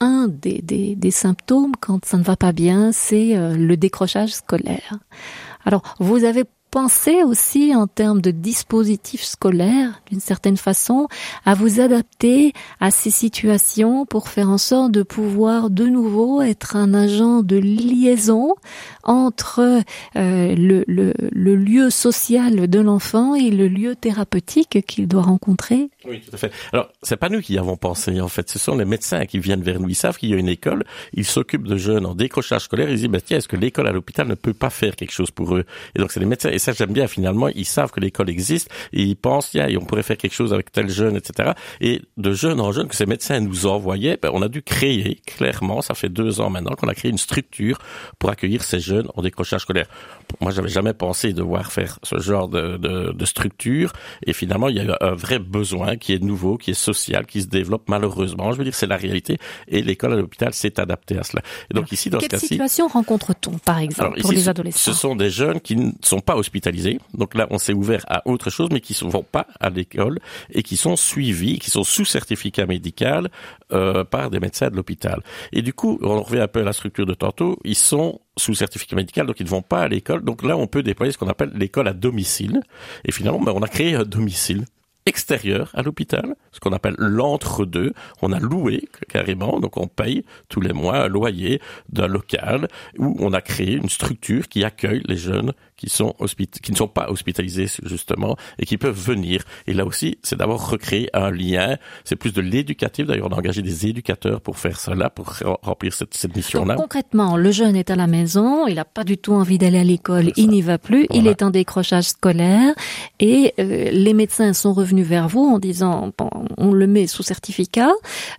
un des, des, des symptômes quand ça ne va pas bien, c'est euh, le décrochage scolaire. Alors, vous avez pensez aussi en termes de dispositifs scolaires, d'une certaine façon, à vous adapter à ces situations pour faire en sorte de pouvoir de nouveau être un agent de liaison entre euh, le, lieu social de l'enfant et le lieu thérapeutique qu'il doit rencontrer Oui, tout à fait. Alors, c'est pas nous qui avons pensé, en fait. Ce sont les médecins qui viennent vers nous. Ils savent qu'il y a une école. Ils s'occupent de jeunes en décrochage scolaire. Ils disent, bah, tiens, est-ce que l'école à l'hôpital ne peut pas faire quelque chose pour eux? Et donc, c'est les médecins ça j'aime bien finalement, ils savent que l'école existe et ils pensent, tiens, on pourrait faire quelque chose avec tel jeune, etc. Et de jeune en jeune que ces médecins nous envoyaient, ben, on a dû créer, clairement, ça fait deux ans maintenant qu'on a créé une structure pour accueillir ces jeunes en décrochage scolaire. Moi, j'avais jamais pensé devoir faire ce genre de, de, de structure et finalement, il y a eu un vrai besoin qui est nouveau, qui est social, qui se développe malheureusement. Je veux dire, c'est la réalité et l'école à l'hôpital s'est adaptée à cela. Et donc ici, dans Quelle ce cas-ci, situation rencontre-t-on, par exemple, alors, pour ici, les adolescents? Ce sont des jeunes qui ne sont pas hospitalisés. Donc là, on s'est ouvert à autre chose, mais qui ne vont pas à l'école et qui sont suivis, qui sont sous certificat médical euh, par des médecins de l'hôpital. Et du coup, on revient un peu à la structure de tantôt, ils sont sous certificat médical, donc ils ne vont pas à l'école. Donc là, on peut déployer ce qu'on appelle l'école à domicile. Et finalement, ben, on a créé un domicile extérieur à l'hôpital, ce qu'on appelle l'entre-deux. On a loué carrément, donc on paye tous les mois un loyer d'un local où on a créé une structure qui accueille les jeunes qui sont qui ne sont pas hospitalisés justement et qui peuvent venir. Et là aussi, c'est d'abord recréer un lien. C'est plus de l'éducatif. D'ailleurs, on a engagé des éducateurs pour faire cela, pour remplir cette, cette mission-là. concrètement, le jeune est à la maison, il n'a pas du tout envie d'aller à l'école, il n'y va plus, voilà. il est en décrochage scolaire et euh, les médecins sont revenus vers vous en disant bon, on le met sous certificat.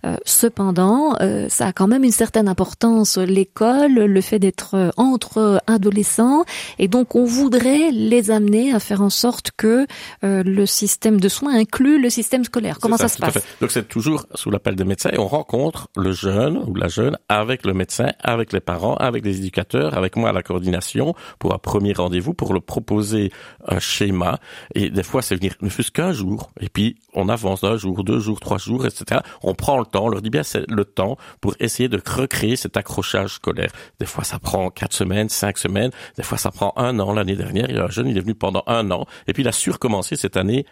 Euh, cependant, euh, ça a quand même une certaine importance l'école, le fait d'être entre adolescents et donc on voudrait les amener à faire en sorte que euh, le système de soins inclut le système scolaire. Comment ça, ça, se passe Donc c'est toujours sous l'appel des médecins et on rencontre le jeune ou la jeune avec le médecin, avec les parents, avec les éducateurs, avec moi à la coordination pour un premier rendez-vous, pour le proposer un schéma. Et des fois c'est venir ne fût-ce qu'un jour et puis on avance d'un jour, deux jours, trois jours, etc. On prend le temps, on leur dit bien c'est le temps pour essayer de recréer cet accrochage scolaire. Des fois ça prend quatre semaines, cinq semaines, des fois ça prend un an l'année dernière. Il un jeune, il est venu pendant un an, et puis il a surcommencé cette année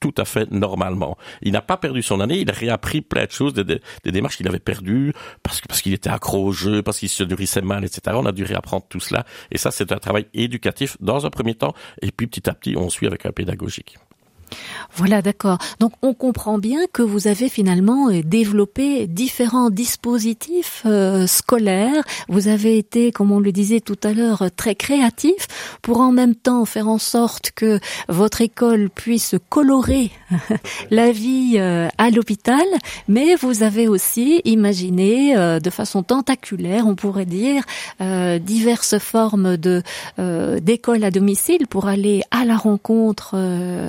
tout à fait normalement. Il n'a pas perdu son année, il a réappris plein de choses, des, des, démarches qu'il avait perdues, parce parce qu'il était accro au jeu, parce qu'il se nourrissait mal, etc. On a dû réapprendre tout cela. Et ça, c'est un travail éducatif dans un premier temps, et puis petit à petit, on suit avec un pédagogique. Voilà, d'accord. Donc on comprend bien que vous avez finalement développé différents dispositifs euh, scolaires. Vous avez été, comme on le disait tout à l'heure, très créatif pour en même temps faire en sorte que votre école puisse colorer la vie euh, à l'hôpital, mais vous avez aussi imaginé euh, de façon tentaculaire, on pourrait dire, diverses formes d'école à domicile pour aller à la rencontre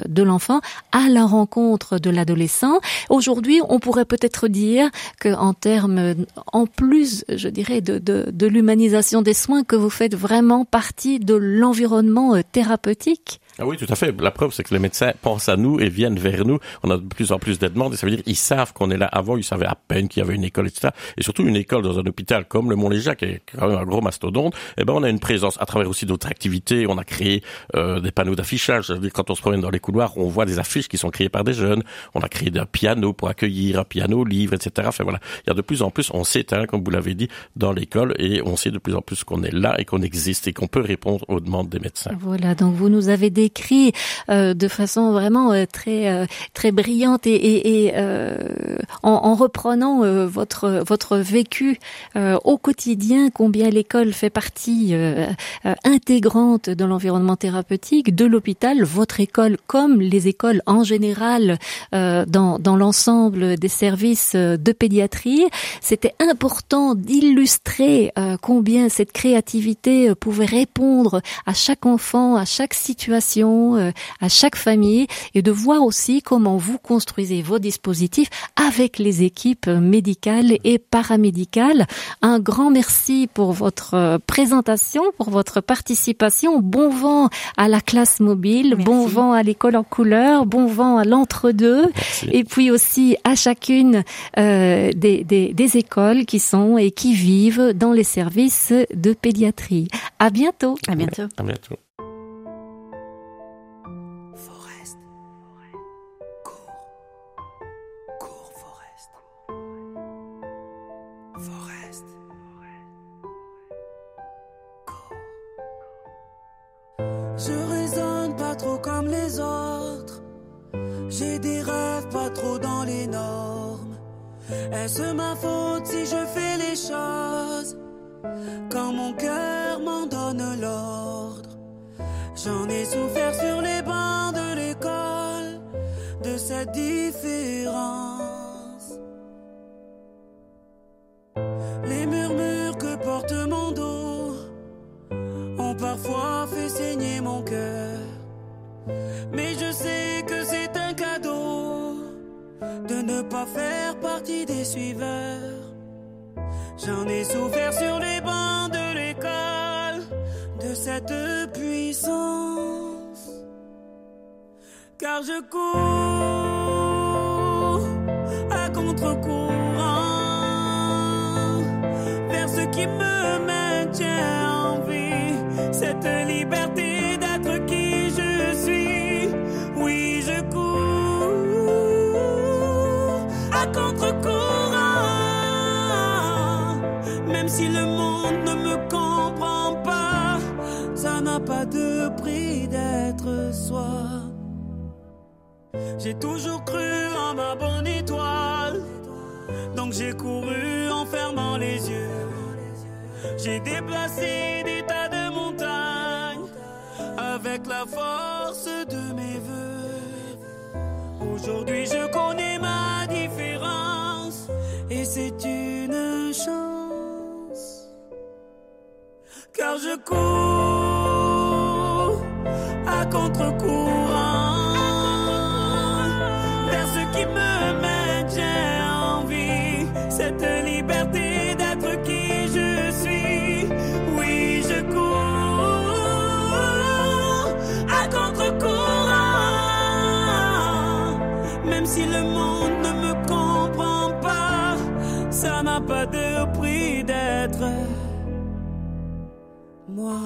de l'enfant à la rencontre de l'adolescent. Aujourd'hui, on pourrait peut-être dire que en termes, en plus, je dirais, de, de, de l'humanisation des soins, que vous faites vraiment partie de l'environnement thérapeutique Ah oui, tout à fait. La preuve, c'est que les médecins pensent à nous et viennent vers nous. On a de plus en plus de demandes et ça veut dire qu'ils savent qu'on est là. Avant, ils savaient à peine qu'il y avait une école, etc. Et surtout une école dans un hôpital comme le Mont-Léjac, qui est quand même un gros mastodonte. Eh ben, on a une présence à travers aussi d'autres activités. On a créé euh, des panneaux d'affichage. Quand on se promène dans les couloirs, on voit des affiches qui sont créées par des jeunes. On a créé un piano pour accueillir, un piano, livre, etc. Enfin voilà, il y a de plus en plus, on s'éteint, comme vous l'avez dit, dans l'école et on sait de plus en plus qu'on est là et qu'on existe et qu'on peut répondre aux demandes des médecins. Voilà, donc vous nous avez décrit euh, de façon vraiment euh, très euh, très brillante et, en, en, reprenant votre votre vécu au quotidien, combien l'école fait partie intégrante de l'environnement thérapeutique de l'hôpital, votre école comme les écoles en général dans dans l'ensemble des services de pédiatrie. C'était important d'illustrer combien cette créativité pouvait répondre à chaque enfant, à chaque situation, euh, à chaque famille, et de voir aussi comment vous construisez vos dispositifs avec les équipes médicales et paramédicales. Un grand merci pour votre euh, présentation, pour votre participation. Bon vent à la classe mobile, bon vent à l'école en couleur, bon vent à l'entre-deux, et puis aussi à chacune euh, des, des, des écoles qui sont et qui vivent dans les services de pédiatrie. À bientôt. À bientôt. À bientôt. Pas trop comme les autres. J'ai des rêves pas trop dans les normes. Est-ce ma faute si je fais les choses? Quand mon cœur m'en donne l'ordre? J'en ai souffert sur les bancs de l'école de cette différence. Les murmures que porte mon dos ont parfois fait saigner mon cœur. Mais je sais que c'est un cadeau de ne pas faire partie des suiveurs. J'en ai souffert sur les bancs de l'école de cette puissance. Car je cours à contre-courant vers ce qui me J'ai toujours cru en ma bonne étoile. Donc j'ai couru en fermant les yeux. J'ai déplacé des tas de montagnes avec la force de mes voeux. Aujourd'hui je connais ma différence et c'est une chance. Car je cours contre-courant vers ce qui me mène. J'ai envie cette liberté d'être qui je suis. Oui, je cours à contre-courant, même si le monde ne me comprend pas. Ça n'a pas de prix d'être moi.